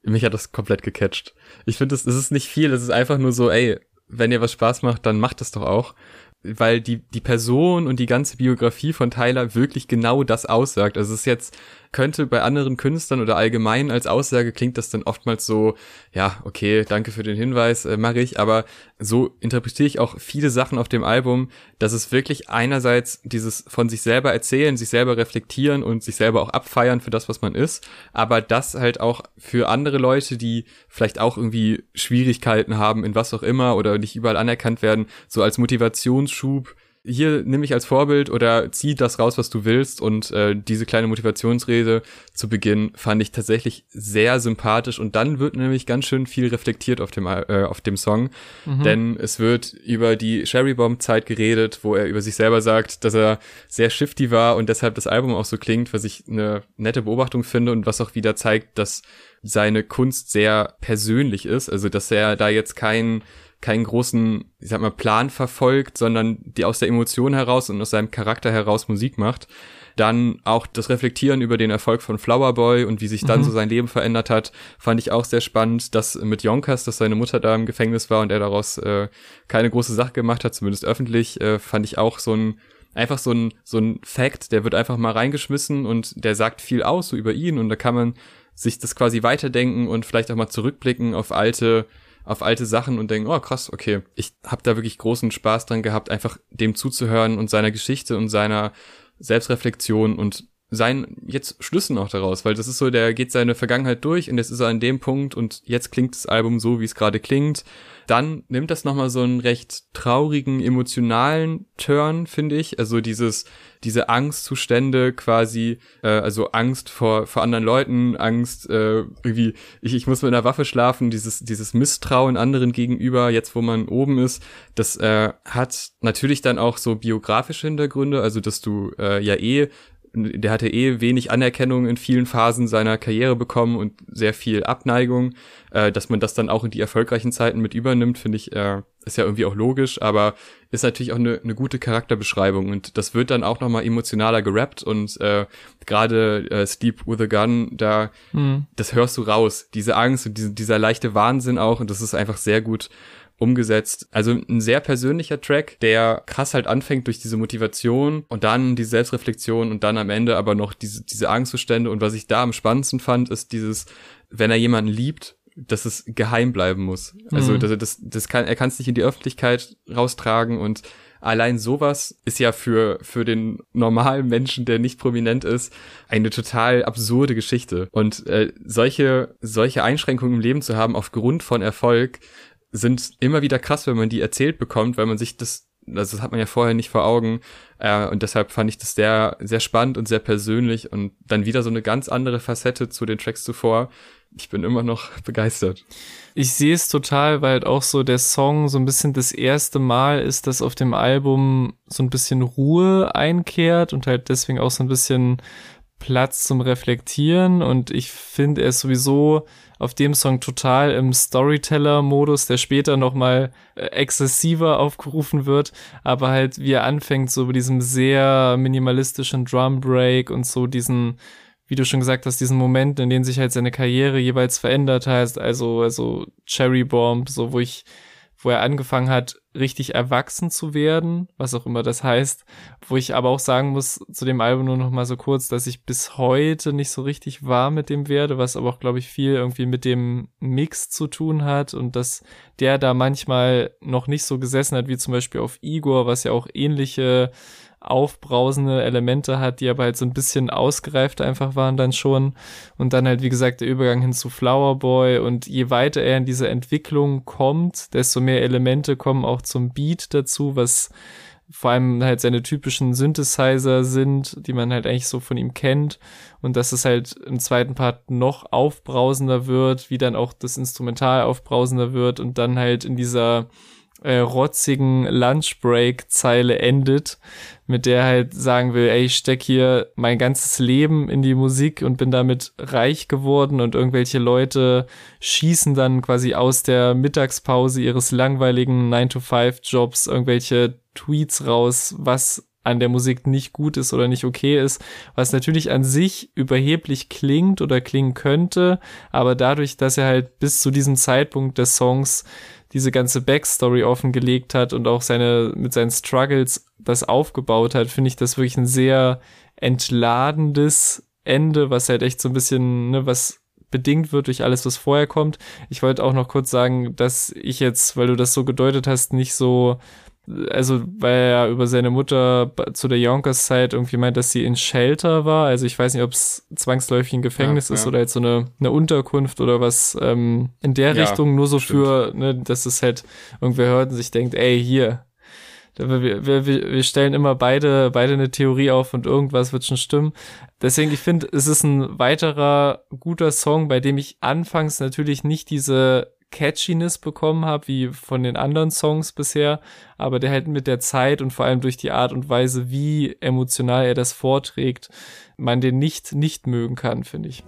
mich hat das komplett gecatcht. Ich finde, es ist nicht viel, es ist einfach nur so, ey, wenn ihr was Spaß macht, dann macht es doch auch. Weil die, die Person und die ganze Biografie von Tyler wirklich genau das aussagt. Also es ist jetzt könnte bei anderen Künstlern oder allgemein als Aussage klingt das dann oftmals so, ja, okay, danke für den Hinweis, äh, mache ich, aber so interpretiere ich auch viele Sachen auf dem Album, dass es wirklich einerseits dieses von sich selber erzählen, sich selber reflektieren und sich selber auch abfeiern für das, was man ist, aber das halt auch für andere Leute, die vielleicht auch irgendwie Schwierigkeiten haben in was auch immer oder nicht überall anerkannt werden, so als Motivationsschub hier nimm mich als Vorbild oder zieh das raus, was du willst. Und äh, diese kleine Motivationsrede zu Beginn fand ich tatsächlich sehr sympathisch. Und dann wird nämlich ganz schön viel reflektiert auf dem, äh, auf dem Song. Mhm. Denn es wird über die Sherry Bomb Zeit geredet, wo er über sich selber sagt, dass er sehr shifty war und deshalb das Album auch so klingt, was ich eine nette Beobachtung finde und was auch wieder zeigt, dass seine Kunst sehr persönlich ist. Also, dass er da jetzt kein keinen großen, ich sag mal, Plan verfolgt, sondern die aus der Emotion heraus und aus seinem Charakter heraus Musik macht. Dann auch das Reflektieren über den Erfolg von Flower Boy und wie sich dann mhm. so sein Leben verändert hat, fand ich auch sehr spannend. Das mit Yonkers, dass seine Mutter da im Gefängnis war und er daraus äh, keine große Sache gemacht hat, zumindest öffentlich, äh, fand ich auch so ein einfach so ein so ein Fact, der wird einfach mal reingeschmissen und der sagt viel aus so über ihn und da kann man sich das quasi weiterdenken und vielleicht auch mal zurückblicken auf alte auf alte Sachen und denken, oh krass, okay, ich habe da wirklich großen Spaß dran gehabt, einfach dem zuzuhören und seiner Geschichte und seiner Selbstreflexion und seinen jetzt Schlüssen auch daraus, weil das ist so, der geht seine Vergangenheit durch und jetzt ist er an dem Punkt und jetzt klingt das Album so, wie es gerade klingt dann nimmt das nochmal so einen recht traurigen, emotionalen Turn, finde ich. Also dieses, diese Angstzustände quasi, äh, also Angst vor, vor anderen Leuten, Angst, äh, irgendwie, ich, ich muss mit einer Waffe schlafen, dieses, dieses Misstrauen anderen gegenüber, jetzt wo man oben ist, das äh, hat natürlich dann auch so biografische Hintergründe, also dass du äh, ja eh der hatte eh wenig Anerkennung in vielen Phasen seiner Karriere bekommen und sehr viel Abneigung. Äh, dass man das dann auch in die erfolgreichen Zeiten mit übernimmt, finde ich, äh, ist ja irgendwie auch logisch, aber ist natürlich auch eine, eine gute Charakterbeschreibung und das wird dann auch nochmal emotionaler gerappt und äh, gerade äh, Sleep with a Gun, da, mhm. das hörst du raus, diese Angst und diese, dieser leichte Wahnsinn auch und das ist einfach sehr gut umgesetzt. Also ein sehr persönlicher Track, der krass halt anfängt durch diese Motivation und dann die Selbstreflexion und dann am Ende aber noch diese, diese Angstzustände. Und was ich da am spannendsten fand, ist dieses, wenn er jemanden liebt, dass es geheim bleiben muss. Also mhm. das, das, das kann, er kann es nicht in die Öffentlichkeit raustragen und allein sowas ist ja für, für den normalen Menschen, der nicht prominent ist, eine total absurde Geschichte. Und äh, solche, solche Einschränkungen im Leben zu haben aufgrund von Erfolg, sind immer wieder krass, wenn man die erzählt bekommt, weil man sich das, also das hat man ja vorher nicht vor Augen. Äh, und deshalb fand ich das sehr, sehr spannend und sehr persönlich und dann wieder so eine ganz andere Facette zu den Tracks zuvor. Ich bin immer noch begeistert. Ich sehe es total, weil halt auch so der Song so ein bisschen das erste Mal ist, dass auf dem Album so ein bisschen Ruhe einkehrt und halt deswegen auch so ein bisschen Platz zum Reflektieren. Und ich finde, er ist sowieso auf dem Song total im Storyteller-Modus, der später nochmal äh, exzessiver aufgerufen wird, aber halt wie er anfängt, so bei diesem sehr minimalistischen Drum Break und so diesen, wie du schon gesagt hast, diesen Moment, in dem sich halt seine Karriere jeweils verändert hat, also, also Cherry Bomb, so wo ich wo er angefangen hat, richtig erwachsen zu werden, was auch immer das heißt, wo ich aber auch sagen muss zu dem Album nur noch mal so kurz, dass ich bis heute nicht so richtig warm mit dem werde, was aber auch glaube ich viel irgendwie mit dem Mix zu tun hat und dass der da manchmal noch nicht so gesessen hat wie zum Beispiel auf Igor, was ja auch ähnliche aufbrausende Elemente hat, die aber halt so ein bisschen ausgereift einfach waren dann schon. Und dann halt, wie gesagt, der Übergang hin zu Flower Boy. Und je weiter er in diese Entwicklung kommt, desto mehr Elemente kommen auch zum Beat dazu, was vor allem halt seine typischen Synthesizer sind, die man halt eigentlich so von ihm kennt und dass es halt im zweiten Part noch aufbrausender wird, wie dann auch das Instrumental aufbrausender wird und dann halt in dieser äh, rotzigen Lunchbreak-Zeile endet, mit der halt sagen will, ey, ich steck hier mein ganzes Leben in die Musik und bin damit reich geworden und irgendwelche Leute schießen dann quasi aus der Mittagspause ihres langweiligen 9-to-5-Jobs irgendwelche Tweets raus, was an der Musik nicht gut ist oder nicht okay ist, was natürlich an sich überheblich klingt oder klingen könnte, aber dadurch, dass er halt bis zu diesem Zeitpunkt des Songs diese ganze Backstory offengelegt hat und auch seine, mit seinen Struggles das aufgebaut hat, finde ich das wirklich ein sehr entladendes Ende, was halt echt so ein bisschen, ne, was bedingt wird durch alles, was vorher kommt. Ich wollte auch noch kurz sagen, dass ich jetzt, weil du das so gedeutet hast, nicht so also weil er über seine Mutter zu der Yonkers-Zeit irgendwie meint, dass sie in Shelter war. Also ich weiß nicht, ob es zwangsläufig ein Gefängnis ja, ist ja. oder jetzt so eine, eine Unterkunft oder was ähm, in der ja, Richtung, nur so stimmt. für, ne, dass es halt irgendwer hört und sich denkt, ey, hier, wir, wir, wir stellen immer beide, beide eine Theorie auf und irgendwas wird schon stimmen. Deswegen, ich finde, es ist ein weiterer guter Song, bei dem ich anfangs natürlich nicht diese Catchiness bekommen habe, wie von den anderen Songs bisher, aber der halt mit der Zeit und vor allem durch die Art und Weise, wie emotional er das vorträgt, man den nicht nicht mögen kann, finde ich.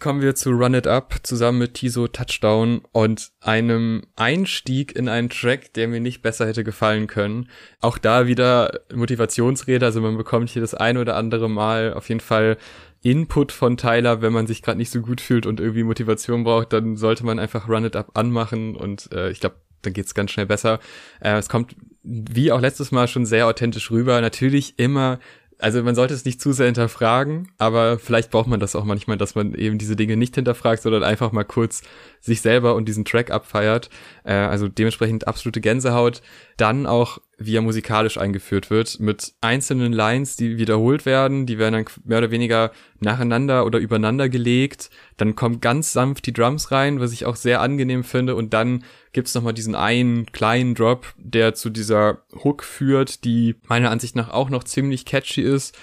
Kommen wir zu Run It Up zusammen mit Tiso Touchdown und einem Einstieg in einen Track, der mir nicht besser hätte gefallen können. Auch da wieder Motivationsrede, also man bekommt hier das ein oder andere Mal auf jeden Fall Input von Tyler, wenn man sich gerade nicht so gut fühlt und irgendwie Motivation braucht, dann sollte man einfach Run It Up anmachen und äh, ich glaube, dann geht's ganz schnell besser. Äh, es kommt wie auch letztes Mal schon sehr authentisch rüber. Natürlich immer also man sollte es nicht zu sehr hinterfragen, aber vielleicht braucht man das auch manchmal, dass man eben diese Dinge nicht hinterfragt, sondern einfach mal kurz sich selber und diesen Track abfeiert. Äh, also dementsprechend absolute Gänsehaut. Dann auch, wie er musikalisch eingeführt wird, mit einzelnen Lines, die wiederholt werden, die werden dann mehr oder weniger nacheinander oder übereinander gelegt. Dann kommt ganz sanft die Drums rein, was ich auch sehr angenehm finde. Und dann gibt's nochmal diesen einen kleinen Drop, der zu dieser Hook führt, die meiner Ansicht nach auch noch ziemlich catchy ist.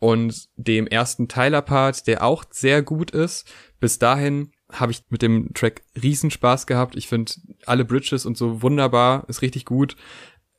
Und dem ersten Tyler-Part, der auch sehr gut ist. Bis dahin habe ich mit dem Track Riesenspaß gehabt. Ich finde alle Bridges und so wunderbar, ist richtig gut.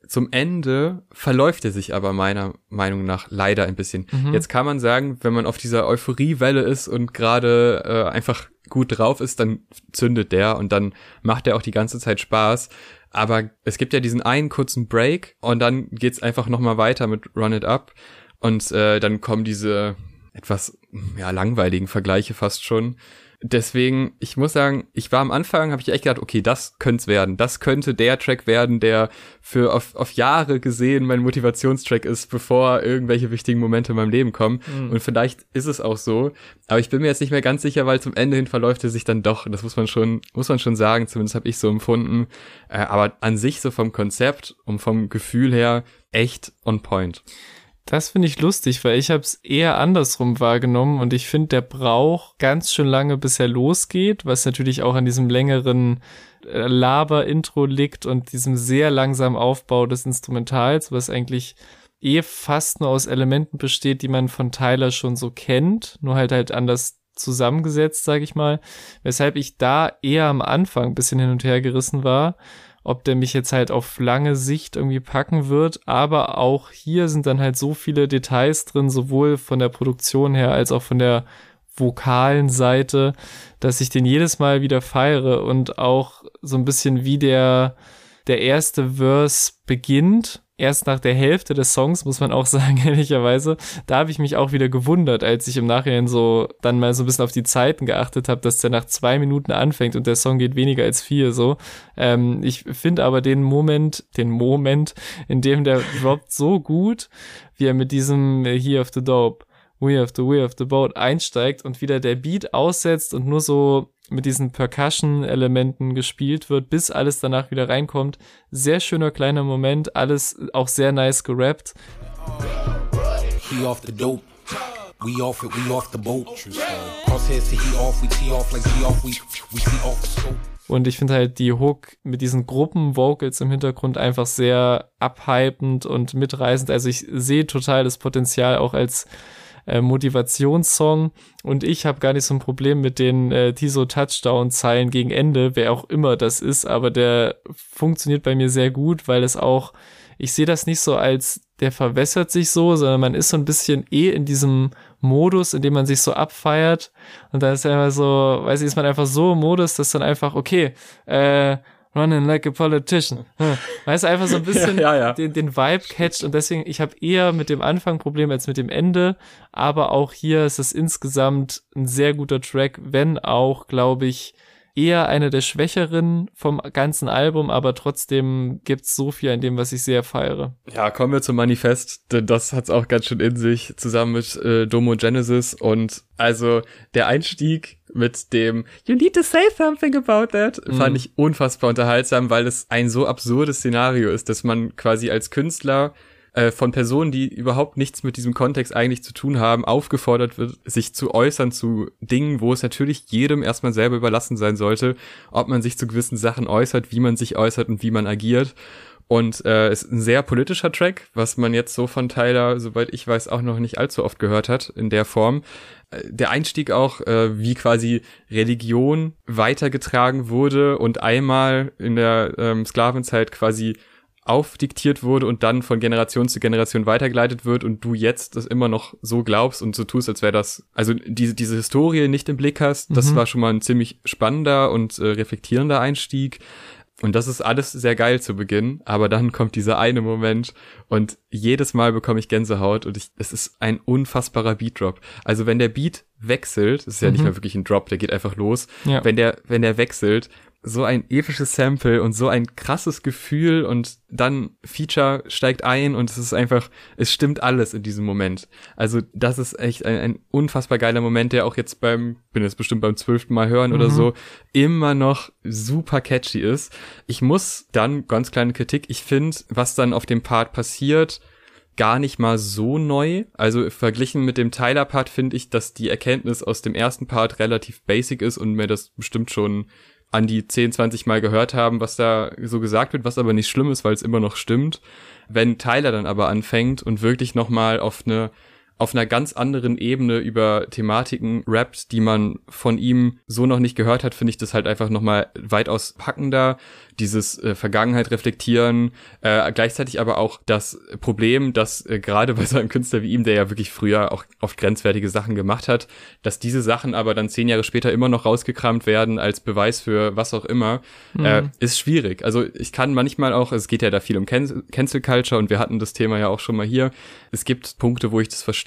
Zum Ende verläuft er sich aber meiner Meinung nach leider ein bisschen. Mhm. Jetzt kann man sagen, wenn man auf dieser Euphoriewelle ist und gerade äh, einfach gut drauf ist, dann zündet der und dann macht er auch die ganze Zeit Spaß. Aber es gibt ja diesen einen kurzen Break und dann geht's einfach nochmal weiter mit Run It Up und äh, dann kommen diese etwas ja langweiligen Vergleiche fast schon Deswegen, ich muss sagen, ich war am Anfang, habe ich echt gedacht, okay, das könnte es werden. Das könnte der Track werden, der für auf, auf Jahre gesehen mein Motivationstrack ist, bevor irgendwelche wichtigen Momente in meinem Leben kommen. Mhm. Und vielleicht ist es auch so. Aber ich bin mir jetzt nicht mehr ganz sicher, weil zum Ende hin verläuft er sich dann doch. Das muss man schon, muss man schon sagen. Zumindest habe ich so empfunden. Äh, aber an sich so vom Konzept und vom Gefühl her echt on point. Das finde ich lustig, weil ich habe es eher andersrum wahrgenommen und ich finde, der braucht ganz schön lange, bis er losgeht, was natürlich auch an diesem längeren äh, Laber-Intro liegt und diesem sehr langsamen Aufbau des Instrumentals, was eigentlich eh fast nur aus Elementen besteht, die man von Tyler schon so kennt, nur halt halt anders zusammengesetzt, sage ich mal, weshalb ich da eher am Anfang bisschen hin und her gerissen war ob der mich jetzt halt auf lange Sicht irgendwie packen wird. Aber auch hier sind dann halt so viele Details drin, sowohl von der Produktion her als auch von der vokalen Seite, dass ich den jedes Mal wieder feiere und auch so ein bisschen wie der, der erste Verse beginnt, erst nach der Hälfte des Songs, muss man auch sagen, ehrlicherweise, da habe ich mich auch wieder gewundert, als ich im Nachhinein so dann mal so ein bisschen auf die Zeiten geachtet habe, dass der nach zwei Minuten anfängt und der Song geht weniger als vier, so. Ähm, ich finde aber den Moment, den Moment, in dem der droppt so gut, wie er mit diesem äh, Here of the Dope, We have the We have the Boat einsteigt und wieder der Beat aussetzt und nur so mit diesen Percussion-Elementen gespielt wird, bis alles danach wieder reinkommt. Sehr schöner kleiner Moment, alles auch sehr nice gerappt. He off the dope. We off it, we off the boat. Und ich finde halt die Hook mit diesen Gruppen-Vocals im Hintergrund einfach sehr abhypend und mitreißend. Also ich sehe total das Potenzial auch als äh, Motivationssong. Und ich habe gar nicht so ein Problem mit den äh, Tiso Touchdown Zeilen gegen Ende, wer auch immer das ist, aber der funktioniert bei mir sehr gut, weil es auch ich sehe das nicht so als der verwässert sich so, sondern man ist so ein bisschen eh in diesem Modus, in dem man sich so abfeiert. Und da ist einfach so, weiß ich, ist man einfach so im Modus, dass dann einfach okay, äh running like a politician. Weißt du, einfach so ein bisschen ja, ja, ja. Den, den Vibe catcht und deswegen, ich habe eher mit dem Anfang Problem als mit dem Ende, aber auch hier ist es insgesamt ein sehr guter Track, wenn auch, glaube ich, eher eine der schwächeren vom ganzen Album, aber trotzdem gibt's so viel in dem, was ich sehr feiere. Ja, kommen wir zum Manifest, denn das hat's auch ganz schön in sich, zusammen mit äh, Domo Genesis und also der Einstieg mit dem You need to say something about that mhm. fand ich unfassbar unterhaltsam, weil es ein so absurdes Szenario ist, dass man quasi als Künstler äh, von Personen, die überhaupt nichts mit diesem Kontext eigentlich zu tun haben, aufgefordert wird, sich zu äußern zu Dingen, wo es natürlich jedem erstmal selber überlassen sein sollte, ob man sich zu gewissen Sachen äußert, wie man sich äußert und wie man agiert. Und äh, ist ein sehr politischer Track, was man jetzt so von Tyler, soweit ich weiß, auch noch nicht allzu oft gehört hat in der Form. Äh, der Einstieg auch, äh, wie quasi Religion weitergetragen wurde und einmal in der ähm, Sklavenzeit quasi aufdiktiert wurde und dann von Generation zu Generation weitergeleitet wird und du jetzt das immer noch so glaubst und so tust, als wäre das, also diese, diese Historie nicht im Blick hast, das mhm. war schon mal ein ziemlich spannender und äh, reflektierender Einstieg. Und das ist alles sehr geil zu Beginn, aber dann kommt dieser eine Moment und jedes Mal bekomme ich Gänsehaut und ich, es ist ein unfassbarer Beat-Drop. Also wenn der Beat wechselt, ist ja mhm. nicht mehr wirklich ein Drop, der geht einfach los. Ja. Wenn der, wenn der wechselt, so ein episches Sample und so ein krasses Gefühl und dann Feature steigt ein und es ist einfach, es stimmt alles in diesem Moment. Also das ist echt ein, ein unfassbar geiler Moment, der auch jetzt beim, bin jetzt bestimmt beim zwölften Mal hören mhm. oder so, immer noch super catchy ist. Ich muss dann, ganz kleine Kritik, ich finde, was dann auf dem Part passiert, gar nicht mal so neu. Also verglichen mit dem Tyler-Part finde ich, dass die Erkenntnis aus dem ersten Part relativ basic ist und mir das bestimmt schon an die 10, 20 Mal gehört haben, was da so gesagt wird, was aber nicht schlimm ist, weil es immer noch stimmt. Wenn Tyler dann aber anfängt und wirklich nochmal auf eine auf einer ganz anderen Ebene über Thematiken rappt, die man von ihm so noch nicht gehört hat, finde ich das halt einfach nochmal weitaus packender dieses äh, Vergangenheit reflektieren, äh, gleichzeitig aber auch das Problem, dass äh, gerade bei so einem Künstler wie ihm, der ja wirklich früher auch oft grenzwertige Sachen gemacht hat, dass diese Sachen aber dann zehn Jahre später immer noch rausgekramt werden als Beweis für was auch immer, mhm. äh, ist schwierig. Also ich kann manchmal auch, es geht ja da viel um Can Cancel Culture und wir hatten das Thema ja auch schon mal hier. Es gibt Punkte, wo ich das verstehe.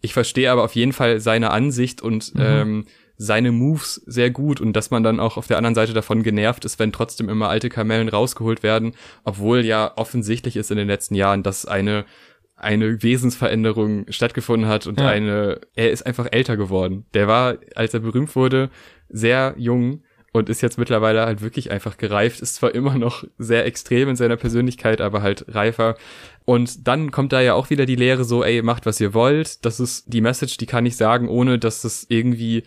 Ich verstehe aber auf jeden Fall seine Ansicht und mhm. ähm, seine Moves sehr gut und dass man dann auch auf der anderen Seite davon genervt ist, wenn trotzdem immer alte Kamellen rausgeholt werden, obwohl ja offensichtlich ist in den letzten Jahren, dass eine eine Wesensveränderung stattgefunden hat und ja. eine er ist einfach älter geworden. Der war, als er berühmt wurde, sehr jung und ist jetzt mittlerweile halt wirklich einfach gereift, ist zwar immer noch sehr extrem in seiner Persönlichkeit, aber halt reifer. Und dann kommt da ja auch wieder die Lehre so, ey, macht was ihr wollt. Das ist die Message, die kann ich sagen, ohne dass das irgendwie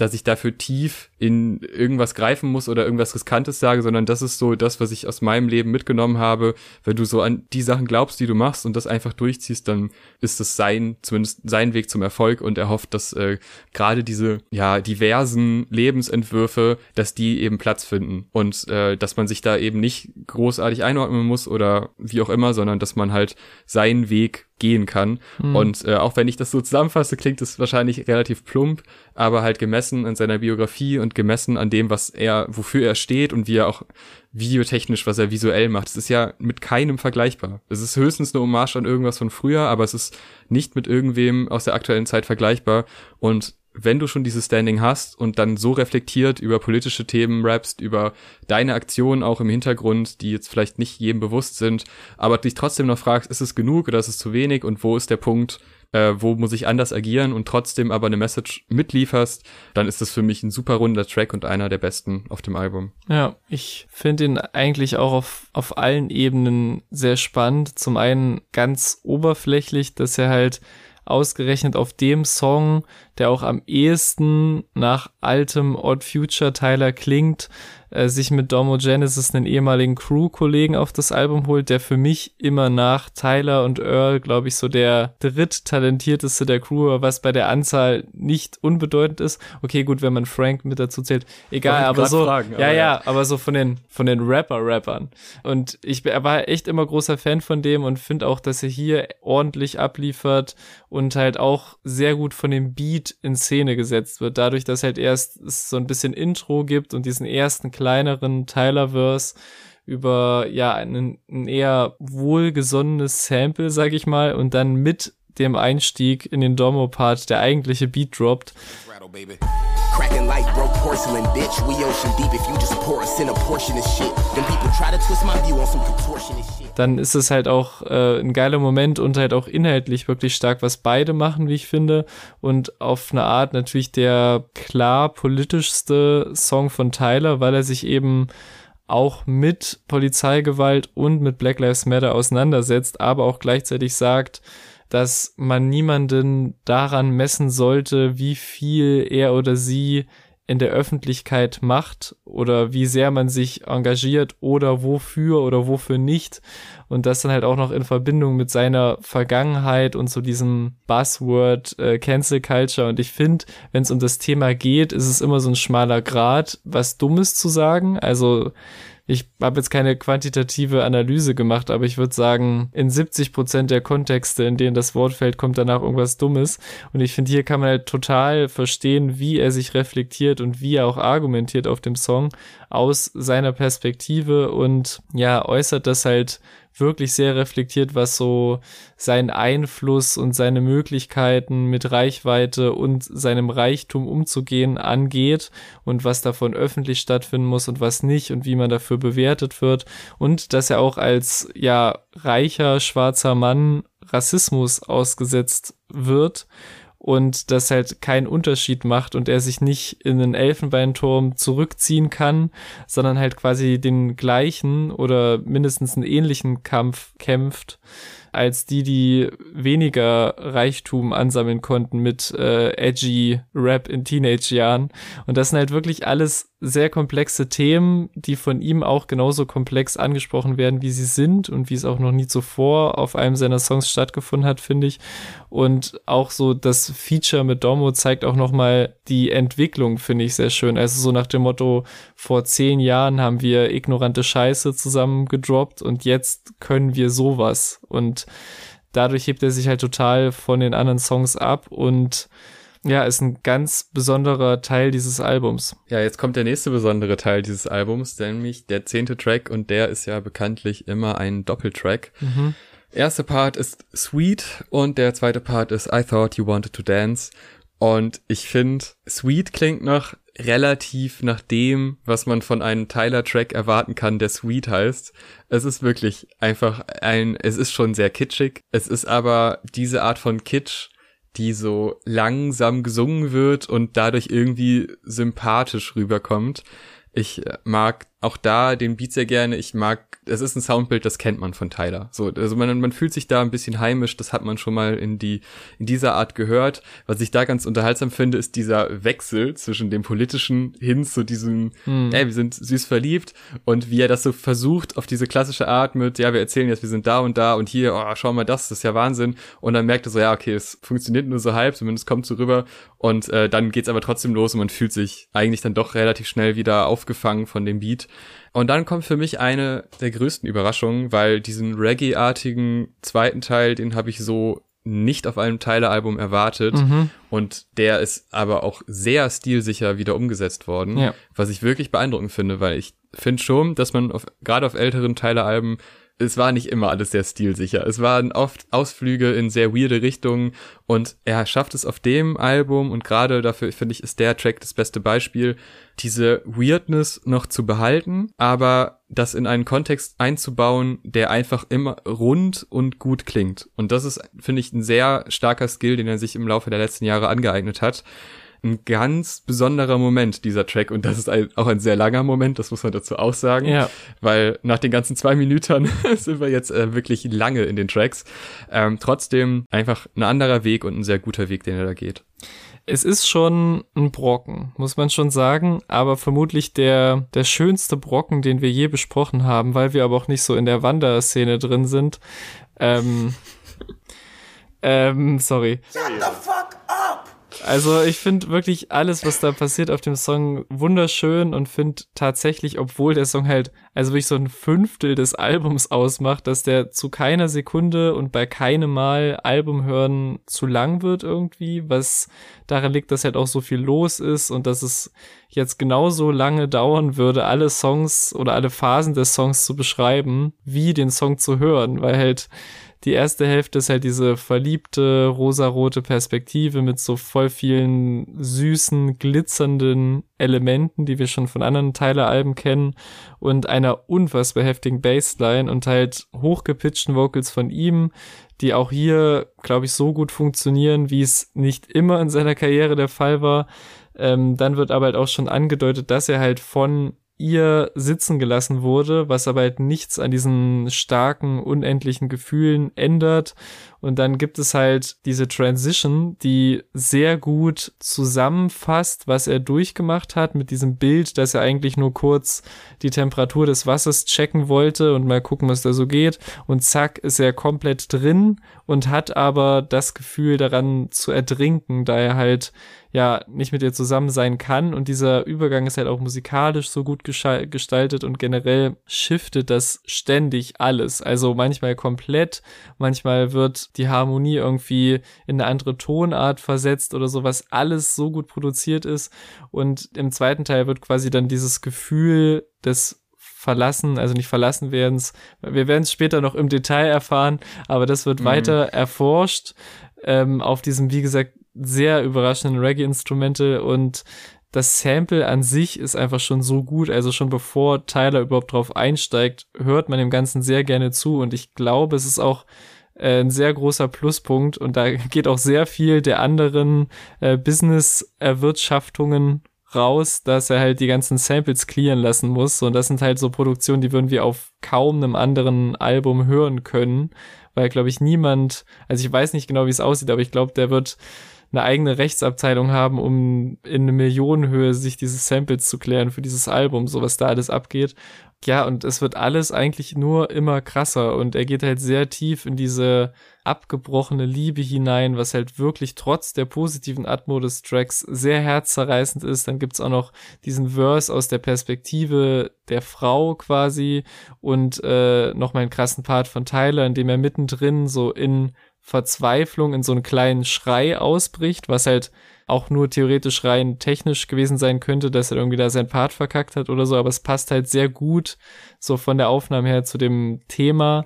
dass ich dafür tief in irgendwas greifen muss oder irgendwas Riskantes sage, sondern das ist so das, was ich aus meinem Leben mitgenommen habe. Wenn du so an die Sachen glaubst, die du machst und das einfach durchziehst, dann ist das sein, zumindest sein Weg zum Erfolg und er hofft, dass äh, gerade diese ja diversen Lebensentwürfe, dass die eben Platz finden und äh, dass man sich da eben nicht großartig einordnen muss oder wie auch immer, sondern dass man halt seinen Weg gehen kann. Mhm. Und äh, auch wenn ich das so zusammenfasse, klingt es wahrscheinlich relativ plump, aber halt gemessen an seiner Biografie und gemessen an dem, was er, wofür er steht und wie er auch videotechnisch, was er visuell macht. Es ist ja mit keinem vergleichbar. Es ist höchstens eine Hommage an irgendwas von früher, aber es ist nicht mit irgendwem aus der aktuellen Zeit vergleichbar. Und wenn du schon dieses Standing hast und dann so reflektiert über politische Themen rappst, über deine Aktionen auch im Hintergrund, die jetzt vielleicht nicht jedem bewusst sind, aber dich trotzdem noch fragst, ist es genug oder ist es zu wenig und wo ist der Punkt, äh, wo muss ich anders agieren und trotzdem aber eine Message mitlieferst, dann ist das für mich ein super runder Track und einer der besten auf dem Album. Ja, ich finde ihn eigentlich auch auf, auf allen Ebenen sehr spannend. Zum einen ganz oberflächlich, dass er halt ausgerechnet auf dem Song, der auch am ehesten nach altem Odd Future Tyler klingt, äh, sich mit Domo Genesis einen ehemaligen Crew-Kollegen auf das Album holt, der für mich immer nach Tyler und Earl, glaube ich, so der dritttalentierteste der Crew, was bei der Anzahl nicht unbedeutend ist. Okay, gut, wenn man Frank mit dazu zählt, egal, aber so, fragen, aber ja, ja, aber so von den, von den Rapper-Rappern. Und ich war echt immer großer Fan von dem und finde auch, dass er hier ordentlich abliefert und halt auch sehr gut von dem Beat in Szene gesetzt wird. Dadurch, dass halt erst es so ein bisschen Intro gibt und diesen ersten kleineren Tylerverse über ja ein, ein eher wohlgesonnenes Sample, sag ich mal, und dann mit dem Einstieg in den Domo-Part der eigentliche Beat droppt. Cracking like broke porcelain, bitch. We ocean deep if you just pour us in a portion of shit. Then people try to twist my view on some contortionist shit. Dann ist es halt auch äh, ein geiler Moment und halt auch inhaltlich wirklich stark, was beide machen, wie ich finde. Und auf eine Art natürlich der klar politischste Song von Tyler, weil er sich eben auch mit Polizeigewalt und mit Black Lives Matter auseinandersetzt, aber auch gleichzeitig sagt, dass man niemanden daran messen sollte, wie viel er oder sie in der Öffentlichkeit macht oder wie sehr man sich engagiert oder wofür oder wofür nicht. Und das dann halt auch noch in Verbindung mit seiner Vergangenheit und so diesem Buzzword äh, Cancel Culture. Und ich finde, wenn es um das Thema geht, ist es immer so ein schmaler Grad, was Dummes zu sagen. Also ich habe jetzt keine quantitative Analyse gemacht, aber ich würde sagen, in 70 Prozent der Kontexte, in denen das Wort fällt, kommt danach irgendwas Dummes. Und ich finde, hier kann man halt total verstehen, wie er sich reflektiert und wie er auch argumentiert auf dem Song aus seiner Perspektive und ja, äußert das halt wirklich sehr reflektiert, was so seinen Einfluss und seine Möglichkeiten mit Reichweite und seinem Reichtum umzugehen angeht und was davon öffentlich stattfinden muss und was nicht und wie man dafür bewertet wird. Und dass er auch als ja reicher schwarzer Mann Rassismus ausgesetzt wird und das halt keinen Unterschied macht und er sich nicht in den Elfenbeinturm zurückziehen kann, sondern halt quasi den gleichen oder mindestens einen ähnlichen Kampf kämpft als die, die weniger Reichtum ansammeln konnten mit äh, edgy Rap in Teenage-Jahren. Und das sind halt wirklich alles sehr komplexe Themen, die von ihm auch genauso komplex angesprochen werden, wie sie sind und wie es auch noch nie zuvor auf einem seiner Songs stattgefunden hat, finde ich. Und auch so das Feature mit Domo zeigt auch noch mal die Entwicklung, finde ich sehr schön. Also so nach dem Motto, vor zehn Jahren haben wir ignorante Scheiße zusammen gedroppt und jetzt können wir sowas. Und dadurch hebt er sich halt total von den anderen Songs ab und ja, ist ein ganz besonderer Teil dieses Albums. Ja, jetzt kommt der nächste besondere Teil dieses Albums, nämlich der zehnte Track und der ist ja bekanntlich immer ein Doppeltrack. Mhm. Erster Part ist Sweet und der zweite Part ist I Thought You Wanted to Dance. Und ich finde, Sweet klingt noch relativ nach dem, was man von einem Tyler-Track erwarten kann, der Sweet heißt. Es ist wirklich einfach ein, es ist schon sehr kitschig. Es ist aber diese Art von Kitsch, die so langsam gesungen wird und dadurch irgendwie sympathisch rüberkommt. Ich äh, mag auch da den Beat sehr gerne. Ich mag, es ist ein Soundbild, das kennt man von Tyler. So, also man, man fühlt sich da ein bisschen heimisch, das hat man schon mal in die, in dieser Art gehört. Was ich da ganz unterhaltsam finde, ist dieser Wechsel zwischen dem politischen hin zu diesem, hm. ey, wir sind süß verliebt und wie er das so versucht auf diese klassische Art mit, ja, wir erzählen jetzt, wir sind da und da und hier, oh, schau mal das, das ist ja Wahnsinn. Und dann merkt er so, ja, okay, es funktioniert nur so halb, zumindest kommt so rüber und äh, dann geht's aber trotzdem los und man fühlt sich eigentlich dann doch relativ schnell wieder auf aufgefangen von dem Beat. Und dann kommt für mich eine der größten Überraschungen, weil diesen Reggae-artigen zweiten Teil, den habe ich so nicht auf einem Tyler-Album erwartet. Mhm. Und der ist aber auch sehr stilsicher wieder umgesetzt worden, ja. was ich wirklich beeindruckend finde, weil ich finde schon, dass man auf, gerade auf älteren Tyler-Alben es war nicht immer alles sehr stilsicher. Es waren oft Ausflüge in sehr weirde Richtungen und er schafft es auf dem Album und gerade dafür finde ich ist der Track das beste Beispiel, diese Weirdness noch zu behalten, aber das in einen Kontext einzubauen, der einfach immer rund und gut klingt. Und das ist, finde ich, ein sehr starker Skill, den er sich im Laufe der letzten Jahre angeeignet hat ein ganz besonderer Moment, dieser Track. Und das ist ein, auch ein sehr langer Moment, das muss man dazu auch sagen. Ja. Weil nach den ganzen zwei Minuten sind wir jetzt äh, wirklich lange in den Tracks. Ähm, trotzdem einfach ein anderer Weg und ein sehr guter Weg, den er da geht. Es ist schon ein Brocken, muss man schon sagen, aber vermutlich der, der schönste Brocken, den wir je besprochen haben, weil wir aber auch nicht so in der Wanderszene drin sind. Ähm, ähm, sorry. Shut the fuck up! Also ich finde wirklich alles, was da passiert auf dem Song wunderschön und finde tatsächlich, obwohl der Song halt also wirklich so ein Fünftel des Albums ausmacht, dass der zu keiner Sekunde und bei keinem Mal Album hören zu lang wird irgendwie, was daran liegt, dass halt auch so viel los ist und dass es jetzt genauso lange dauern würde, alle Songs oder alle Phasen des Songs zu beschreiben, wie den Song zu hören, weil halt die erste Hälfte ist halt diese verliebte, rosarote Perspektive mit so voll vielen süßen, glitzernden Elementen, die wir schon von anderen Tyler-Alben kennen und einer unfassbar heftigen Bassline und halt hochgepitchten Vocals von ihm, die auch hier, glaube ich, so gut funktionieren, wie es nicht immer in seiner Karriere der Fall war. Ähm, dann wird aber halt auch schon angedeutet, dass er halt von ihr sitzen gelassen wurde, was aber halt nichts an diesen starken, unendlichen Gefühlen ändert. Und dann gibt es halt diese Transition, die sehr gut zusammenfasst, was er durchgemacht hat mit diesem Bild, dass er eigentlich nur kurz die Temperatur des Wassers checken wollte und mal gucken, was da so geht. Und zack, ist er komplett drin und hat aber das Gefühl daran zu ertrinken, da er halt ja nicht mit ihr zusammen sein kann. Und dieser Übergang ist halt auch musikalisch so gut gestaltet und generell shiftet das ständig alles. Also manchmal komplett, manchmal wird die Harmonie irgendwie in eine andere Tonart versetzt oder so, was alles so gut produziert ist. Und im zweiten Teil wird quasi dann dieses Gefühl des verlassen, also nicht verlassen werdens. Wir werden es später noch im Detail erfahren, aber das wird mhm. weiter erforscht ähm, auf diesem, wie gesagt, sehr überraschenden Reggae-Instrumente und das Sample an sich ist einfach schon so gut, also schon bevor Tyler überhaupt drauf einsteigt, hört man dem Ganzen sehr gerne zu und ich glaube, es ist auch äh, ein sehr großer Pluspunkt. Und da geht auch sehr viel der anderen äh, Business-Erwirtschaftungen raus, dass er halt die ganzen Samples clearen lassen muss. Und das sind halt so Produktionen, die würden wir auf kaum einem anderen Album hören können, weil glaube ich niemand, also ich weiß nicht genau, wie es aussieht, aber ich glaube, der wird eine eigene Rechtsabteilung haben, um in eine Millionenhöhe sich diese Samples zu klären für dieses Album, so was da alles abgeht. Ja, und es wird alles eigentlich nur immer krasser und er geht halt sehr tief in diese abgebrochene Liebe hinein, was halt wirklich trotz der positiven Atmo des Tracks sehr herzzerreißend ist. Dann gibt's auch noch diesen Verse aus der Perspektive der Frau quasi und äh, noch mal einen krassen Part von Tyler, in dem er mittendrin so in Verzweiflung in so einen kleinen Schrei ausbricht, was halt auch nur theoretisch rein technisch gewesen sein könnte, dass er irgendwie da sein Part verkackt hat oder so, aber es passt halt sehr gut so von der Aufnahme her zu dem Thema.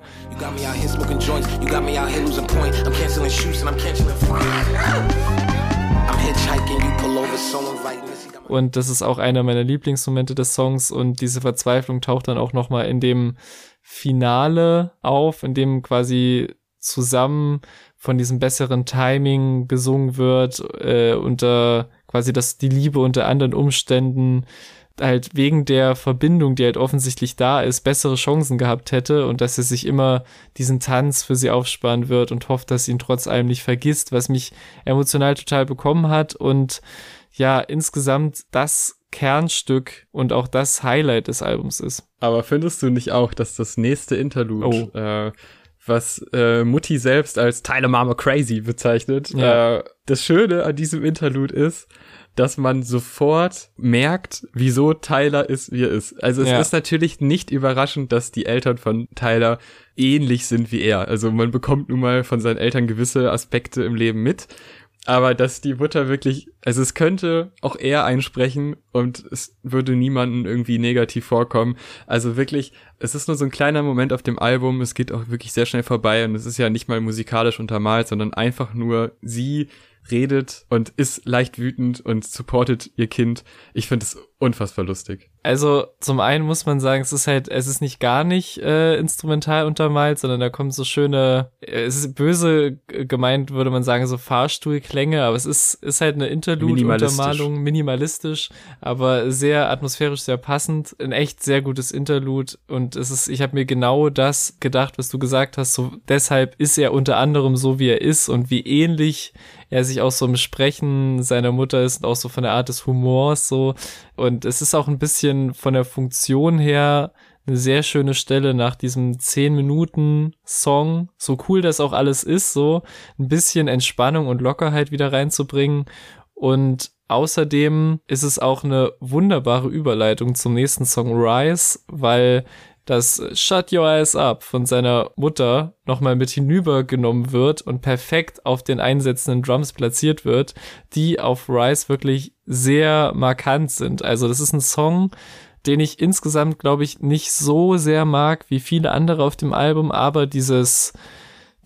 Und das ist auch einer meiner Lieblingsmomente des Songs und diese Verzweiflung taucht dann auch nochmal in dem Finale auf, in dem quasi zusammen von diesem besseren Timing gesungen wird, äh, unter quasi dass die Liebe unter anderen Umständen halt wegen der Verbindung, die halt offensichtlich da ist, bessere Chancen gehabt hätte und dass er sich immer diesen Tanz für sie aufsparen wird und hofft, dass sie ihn trotz allem nicht vergisst, was mich emotional total bekommen hat und ja, insgesamt das Kernstück und auch das Highlight des Albums ist. Aber findest du nicht auch, dass das nächste Interlude oh. äh, was äh, Mutti selbst als Tyler Mama Crazy bezeichnet. Ja. Äh, das Schöne an diesem Interlude ist, dass man sofort merkt, wieso Tyler ist, wie er ist. Also es ja. ist natürlich nicht überraschend, dass die Eltern von Tyler ähnlich sind wie er. Also man bekommt nun mal von seinen Eltern gewisse Aspekte im Leben mit. Aber dass die Mutter wirklich, also es könnte auch er einsprechen und es würde niemanden irgendwie negativ vorkommen. Also wirklich, es ist nur so ein kleiner Moment auf dem Album, es geht auch wirklich sehr schnell vorbei und es ist ja nicht mal musikalisch untermalt, sondern einfach nur sie redet und ist leicht wütend und supportet ihr Kind. Ich finde es unfassbar lustig. Also zum einen muss man sagen, es ist halt, es ist nicht gar nicht äh, instrumental untermalt, sondern da kommen so schöne, äh, es ist böse gemeint, würde man sagen, so Fahrstuhlklänge, aber es ist, ist halt eine Interlude-Untermalung, minimalistisch, aber sehr atmosphärisch, sehr passend, ein echt sehr gutes Interlude und es ist, ich habe mir genau das gedacht, was du gesagt hast, so deshalb ist er unter anderem so, wie er ist und wie ähnlich er sich auch so im Sprechen seiner Mutter ist und auch so von der Art des Humors so und es ist auch ein bisschen von der Funktion her eine sehr schöne Stelle nach diesem 10 Minuten Song. So cool das auch alles ist, so ein bisschen Entspannung und Lockerheit wieder reinzubringen. Und außerdem ist es auch eine wunderbare Überleitung zum nächsten Song Rise, weil das Shut Your Eyes Up von seiner Mutter nochmal mit hinübergenommen wird und perfekt auf den einsetzenden Drums platziert wird, die auf Rise wirklich sehr markant sind. Also das ist ein Song, den ich insgesamt, glaube ich, nicht so sehr mag wie viele andere auf dem Album, aber dieses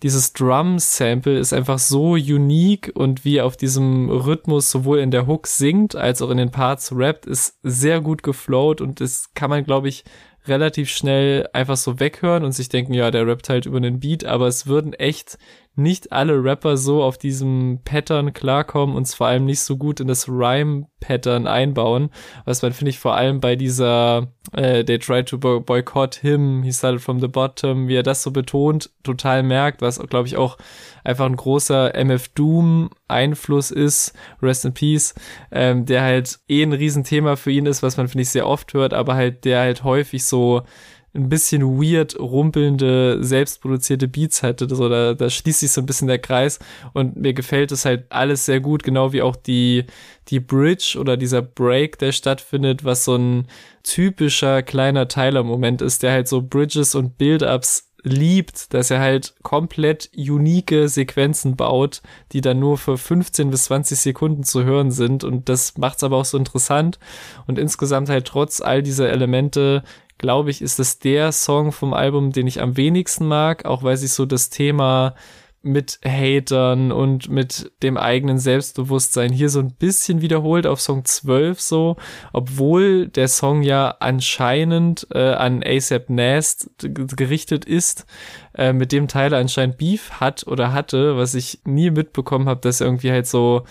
dieses Drum-Sample ist einfach so unique und wie auf diesem Rhythmus sowohl in der Hook singt als auch in den Parts rappt, ist sehr gut geflowt und das kann man, glaube ich, relativ schnell einfach so weghören und sich denken, ja, der rappt halt über den Beat, aber es würden echt nicht alle Rapper so auf diesem Pattern klarkommen und vor allem nicht so gut in das Rhyme-Pattern einbauen, was man, finde ich, vor allem bei dieser äh, They tried to boycott him, he started from the bottom, wie er das so betont, total merkt, was, glaube ich, auch einfach ein großer MF Doom Einfluss ist, Rest in Peace, ähm, der halt eh ein Riesenthema für ihn ist, was man, finde ich, sehr oft hört, aber halt, der halt häufig so ein bisschen weird rumpelnde, selbstproduzierte Beats hatte. So, da, da schließt sich so ein bisschen der Kreis. Und mir gefällt es halt alles sehr gut, genau wie auch die, die Bridge oder dieser Break, der stattfindet, was so ein typischer kleiner Tyler-Moment ist, der halt so Bridges und Build-Ups liebt, dass er halt komplett unique Sequenzen baut, die dann nur für 15 bis 20 Sekunden zu hören sind. Und das macht's aber auch so interessant. Und insgesamt halt trotz all dieser Elemente glaube ich, ist es der Song vom Album, den ich am wenigsten mag, auch weil sich so das Thema mit Hatern und mit dem eigenen Selbstbewusstsein hier so ein bisschen wiederholt auf Song 12 so, obwohl der Song ja anscheinend äh, an ASAP Nast gerichtet ist, äh, mit dem Tyler anscheinend Beef hat oder hatte, was ich nie mitbekommen habe, dass er irgendwie halt so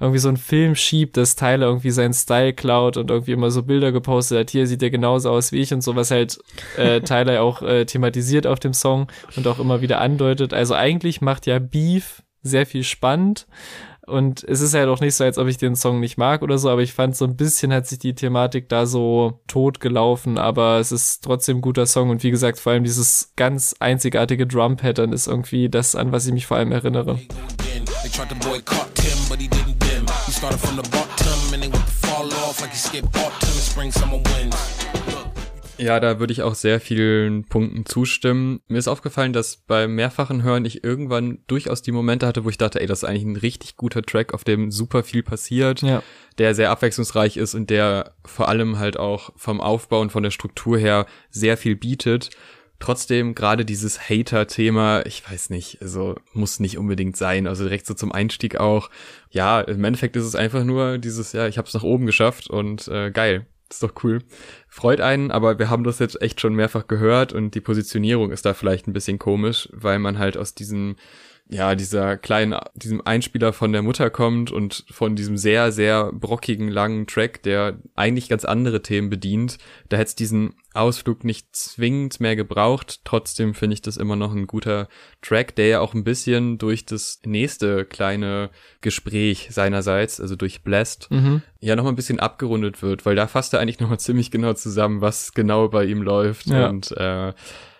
irgendwie so einen Film schiebt, dass Tyler irgendwie seinen Style klaut und irgendwie immer so Bilder gepostet hat, hier sieht er genauso aus wie ich und so, was halt äh, Tyler auch äh, thematisiert auf dem Song und auch immer wieder andeutet. Also eigentlich macht ja Beef sehr viel spannend. Und es ist halt auch nicht so, als ob ich den Song nicht mag oder so, aber ich fand so ein bisschen hat sich die Thematik da so tot gelaufen, aber es ist trotzdem ein guter Song und wie gesagt, vor allem dieses ganz einzigartige Drum-Pattern ist irgendwie das, an was ich mich vor allem erinnere. Started from the bottom and they went to fall off like you skip autumn spring, summer winds. Ja, da würde ich auch sehr vielen Punkten zustimmen. Mir ist aufgefallen, dass beim mehrfachen Hören ich irgendwann durchaus die Momente hatte, wo ich dachte, ey, das ist eigentlich ein richtig guter Track, auf dem super viel passiert, ja. der sehr abwechslungsreich ist und der vor allem halt auch vom Aufbau und von der Struktur her sehr viel bietet. Trotzdem gerade dieses Hater-Thema, ich weiß nicht, also muss nicht unbedingt sein. Also direkt so zum Einstieg auch. Ja, im Endeffekt ist es einfach nur dieses, ja, ich habe es nach oben geschafft und äh, geil. ist doch cool. Freut einen, aber wir haben das jetzt echt schon mehrfach gehört und die Positionierung ist da vielleicht ein bisschen komisch, weil man halt aus diesem ja, dieser kleinen, diesem Einspieler von der Mutter kommt und von diesem sehr, sehr brockigen, langen Track, der eigentlich ganz andere Themen bedient. Da hätte es diesen Ausflug nicht zwingend mehr gebraucht. Trotzdem finde ich das immer noch ein guter Track, der ja auch ein bisschen durch das nächste kleine Gespräch seinerseits, also durch Blessed, mhm. ja noch ein bisschen abgerundet wird, weil da fasst er eigentlich noch mal ziemlich genau zusammen, was genau bei ihm läuft ja. und äh,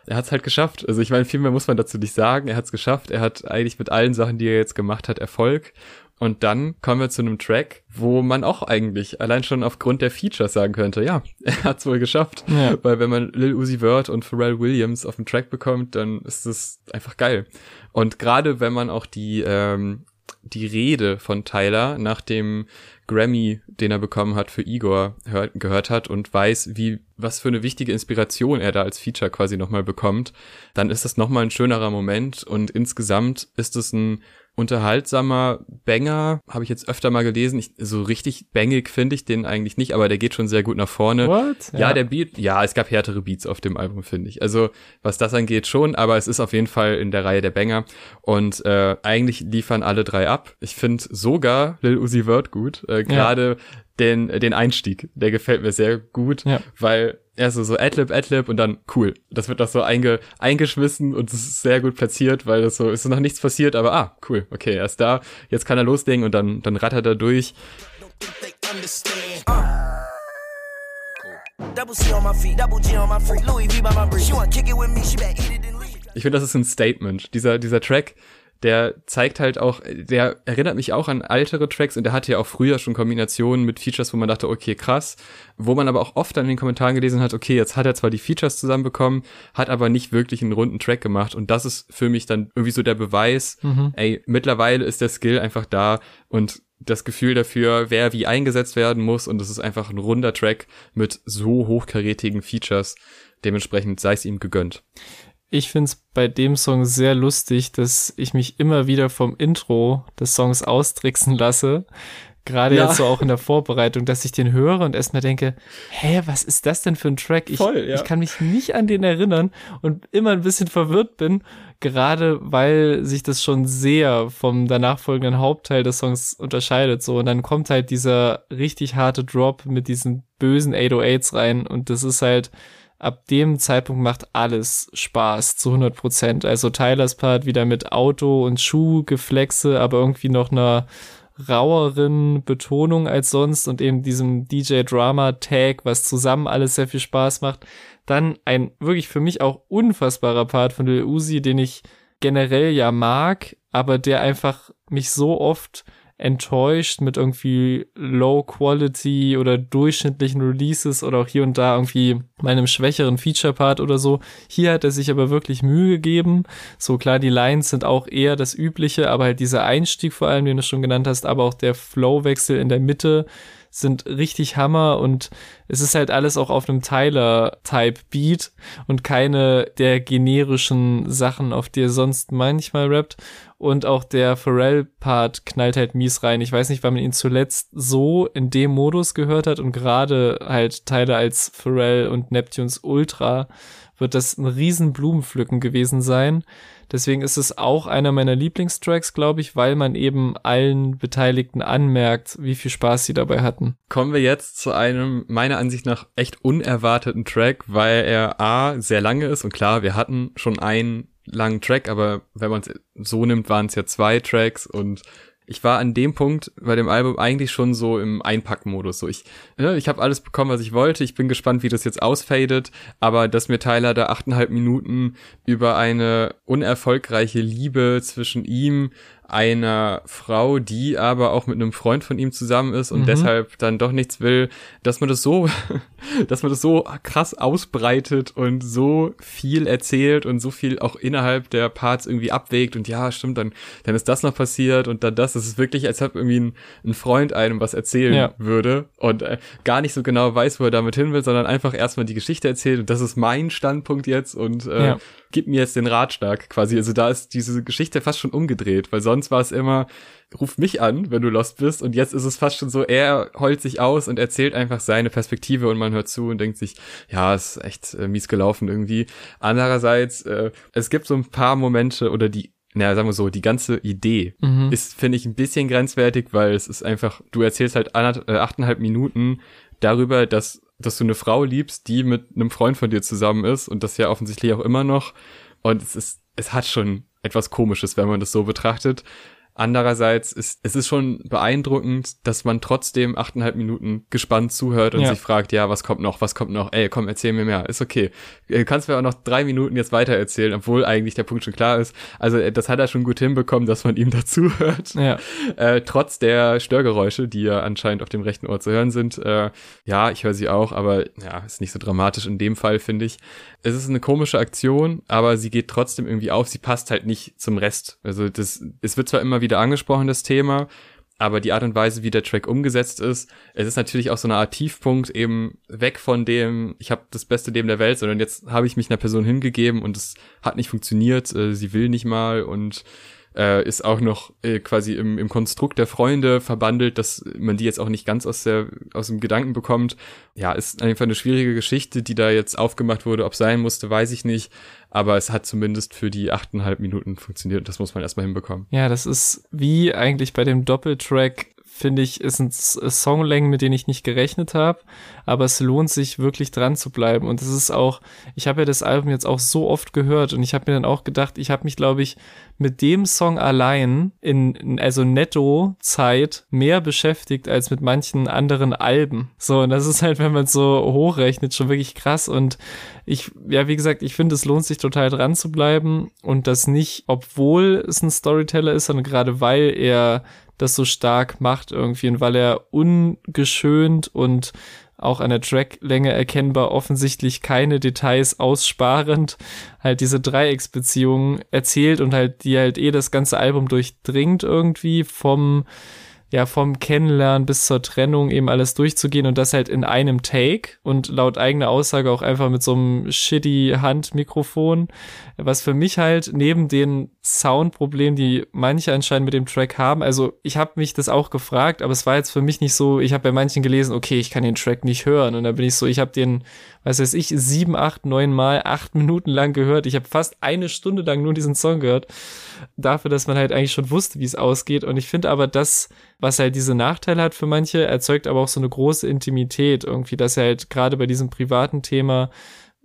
er hat es halt geschafft. Also ich meine, viel mehr muss man dazu nicht sagen. Er hat es geschafft. Er hat eigentlich mit allen Sachen, die er jetzt gemacht hat, Erfolg. Und dann kommen wir zu einem Track, wo man auch eigentlich allein schon aufgrund der Features sagen könnte, ja, er hat es wohl geschafft. Ja. Weil wenn man Lil Uzi Vert und Pharrell Williams auf dem Track bekommt, dann ist es einfach geil. Und gerade wenn man auch die ähm, die Rede von Tyler nach dem Grammy, den er bekommen hat für Igor, hört, gehört hat und weiß, wie, was für eine wichtige Inspiration er da als Feature quasi nochmal bekommt, dann ist das nochmal ein schönerer Moment und insgesamt ist es ein unterhaltsamer Banger, habe ich jetzt öfter mal gelesen. Ich, so richtig bangig finde ich den eigentlich nicht, aber der geht schon sehr gut nach vorne. What? Ja, ja, der Beat, ja, es gab härtere Beats auf dem Album, finde ich. Also was das angeht schon, aber es ist auf jeden Fall in der Reihe der Banger und äh, eigentlich liefern alle drei ab. Ich finde sogar Lil Uzi Vert gut, äh, gerade ja. Den den Einstieg, der gefällt mir sehr gut, ja. weil er so, so Adlib, Adlib und dann cool. Das wird doch so einge, eingeschmissen und es ist sehr gut platziert, weil das so, ist noch nichts passiert, aber ah, cool, okay, er ist da, jetzt kann er loslegen und dann, dann rattert er durch. Ich finde, das ist ein Statement. Dieser, dieser Track, der zeigt halt auch, der erinnert mich auch an ältere Tracks und der hatte ja auch früher schon Kombinationen mit Features, wo man dachte, okay, krass, wo man aber auch oft an den Kommentaren gelesen hat, okay, jetzt hat er zwar die Features zusammenbekommen, hat aber nicht wirklich einen runden Track gemacht und das ist für mich dann irgendwie so der Beweis, mhm. ey, mittlerweile ist der Skill einfach da und das Gefühl dafür, wer wie eingesetzt werden muss und es ist einfach ein runder Track mit so hochkarätigen Features. Dementsprechend sei es ihm gegönnt. Ich finde es bei dem Song sehr lustig, dass ich mich immer wieder vom Intro des Songs austricksen lasse. Gerade ja. jetzt so auch in der Vorbereitung, dass ich den höre und erstmal denke, hä, was ist das denn für ein Track? Ich, Voll, ja. ich kann mich nicht an den erinnern und immer ein bisschen verwirrt bin, gerade weil sich das schon sehr vom danach folgenden Hauptteil des Songs unterscheidet. So, und dann kommt halt dieser richtig harte Drop mit diesen bösen 808s rein und das ist halt, ab dem Zeitpunkt macht alles Spaß zu 100 Prozent. Also Tylers Part wieder mit Auto und Schuhgeflexe, aber irgendwie noch einer raueren Betonung als sonst und eben diesem DJ Drama Tag, was zusammen alles sehr viel Spaß macht. Dann ein wirklich für mich auch unfassbarer Part von Lil Uzi, den ich generell ja mag, aber der einfach mich so oft enttäuscht mit irgendwie Low Quality oder durchschnittlichen Releases oder auch hier und da irgendwie meinem schwächeren Feature Part oder so. Hier hat er sich aber wirklich Mühe gegeben. So klar, die Lines sind auch eher das übliche, aber halt dieser Einstieg vor allem, den du schon genannt hast, aber auch der Flowwechsel in der Mitte sind richtig Hammer und es ist halt alles auch auf einem Tyler-Type-Beat und keine der generischen Sachen, auf die er sonst manchmal rappt. Und auch der Pharrell-Part knallt halt mies rein. Ich weiß nicht, wann man ihn zuletzt so in dem Modus gehört hat und gerade halt Tyler als Pharrell und Neptunes Ultra wird das ein riesen Blumenpflücken gewesen sein. Deswegen ist es auch einer meiner Lieblingstracks, glaube ich, weil man eben allen Beteiligten anmerkt, wie viel Spaß sie dabei hatten. Kommen wir jetzt zu einem meiner Ansicht nach echt unerwarteten Track, weil er A sehr lange ist und klar, wir hatten schon einen langen Track, aber wenn man es so nimmt, waren es ja zwei Tracks und ich war an dem Punkt bei dem Album eigentlich schon so im Einpackmodus. So ich, ne, ich habe alles bekommen, was ich wollte. Ich bin gespannt, wie das jetzt ausfadet. Aber dass mir Tyler da achteinhalb Minuten über eine unerfolgreiche Liebe zwischen ihm einer Frau, die aber auch mit einem Freund von ihm zusammen ist und mhm. deshalb dann doch nichts will, dass man das so, dass man das so krass ausbreitet und so viel erzählt und so viel auch innerhalb der Parts irgendwie abwägt und ja, stimmt, dann, dann ist das noch passiert und dann das. Das ist wirklich, als ob irgendwie ein, ein Freund einem was erzählen ja. würde und äh, gar nicht so genau weiß, wo er damit hin will, sondern einfach erstmal die Geschichte erzählt und das ist mein Standpunkt jetzt und äh, ja gib mir jetzt den Ratschlag quasi. Also da ist diese Geschichte fast schon umgedreht, weil sonst war es immer, ruf mich an, wenn du lost bist. Und jetzt ist es fast schon so, er heult sich aus und erzählt einfach seine Perspektive und man hört zu und denkt sich, ja, ist echt äh, mies gelaufen irgendwie. Andererseits, äh, es gibt so ein paar Momente oder die naja, sagen wir so, die ganze Idee mhm. ist, finde ich, ein bisschen grenzwertig, weil es ist einfach, du erzählst halt äh, achteinhalb Minuten darüber, dass dass du eine Frau liebst, die mit einem Freund von dir zusammen ist und das ja offensichtlich auch immer noch. Und es ist, es hat schon etwas Komisches, wenn man das so betrachtet. Andererseits ist es ist schon beeindruckend, dass man trotzdem achteinhalb Minuten gespannt zuhört und ja. sich fragt, ja, was kommt noch, was kommt noch? Ey, komm, erzähl mir mehr. Ist okay. Du kannst mir auch noch drei Minuten jetzt weiter erzählen, obwohl eigentlich der Punkt schon klar ist. Also äh, das hat er schon gut hinbekommen, dass man ihm dazu hört. Ja. Äh, trotz der Störgeräusche, die ja anscheinend auf dem rechten Ohr zu hören sind. Äh, ja, ich höre sie auch, aber ja, ist nicht so dramatisch in dem Fall, finde ich. Es ist eine komische Aktion, aber sie geht trotzdem irgendwie auf. Sie passt halt nicht zum Rest. Also das, es wird zwar immer wieder angesprochen, das Thema, aber die Art und Weise, wie der Track umgesetzt ist, es ist natürlich auch so eine Art Tiefpunkt, eben weg von dem, ich habe das beste Leben der Welt, sondern jetzt habe ich mich einer Person hingegeben und es hat nicht funktioniert, äh, sie will nicht mal und äh, ist auch noch äh, quasi im, im Konstrukt der Freunde verbandelt, dass man die jetzt auch nicht ganz aus der aus dem Gedanken bekommt. Ja, ist einfach eine schwierige Geschichte, die da jetzt aufgemacht wurde. Ob sein musste, weiß ich nicht. Aber es hat zumindest für die achteinhalb Minuten funktioniert. Das muss man erstmal hinbekommen. Ja, das ist wie eigentlich bei dem Doppeltrack finde ich, ist ein Songlängen, mit denen ich nicht gerechnet habe, aber es lohnt sich wirklich dran zu bleiben. Und es ist auch, ich habe ja das Album jetzt auch so oft gehört und ich habe mir dann auch gedacht, ich habe mich glaube ich mit dem Song allein in also netto Zeit mehr beschäftigt als mit manchen anderen Alben. So und das ist halt, wenn man so hochrechnet, schon wirklich krass. Und ich ja, wie gesagt, ich finde, es lohnt sich total dran zu bleiben. Und das nicht, obwohl es ein Storyteller ist, sondern gerade weil er das so stark macht irgendwie und weil er ungeschönt und auch an der Tracklänge erkennbar offensichtlich keine Details aussparend halt diese Dreiecksbeziehung erzählt und halt die halt eh das ganze Album durchdringt irgendwie vom ja, vom Kennenlernen bis zur Trennung eben alles durchzugehen und das halt in einem Take und laut eigener Aussage auch einfach mit so einem shitty Handmikrofon, was für mich halt neben den Soundproblemen, die manche anscheinend mit dem Track haben, also ich habe mich das auch gefragt, aber es war jetzt für mich nicht so, ich habe bei manchen gelesen, okay, ich kann den Track nicht hören und dann bin ich so, ich habe den, was weiß ich, sieben, acht, neun Mal, acht Minuten lang gehört, ich habe fast eine Stunde lang nur diesen Song gehört, dafür, dass man halt eigentlich schon wusste, wie es ausgeht. Und ich finde aber, dass was halt diese Nachteile hat für manche, erzeugt aber auch so eine große Intimität irgendwie, dass er halt gerade bei diesem privaten Thema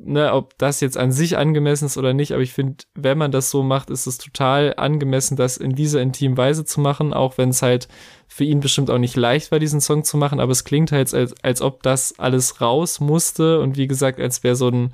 ne, ob das jetzt an sich angemessen ist oder nicht, aber ich finde, wenn man das so macht, ist es total angemessen, das in dieser intimen Weise zu machen, auch wenn es halt für ihn bestimmt auch nicht leicht war, diesen Song zu machen, aber es klingt halt, als, als ob das alles raus musste. Und wie gesagt, als wäre so ein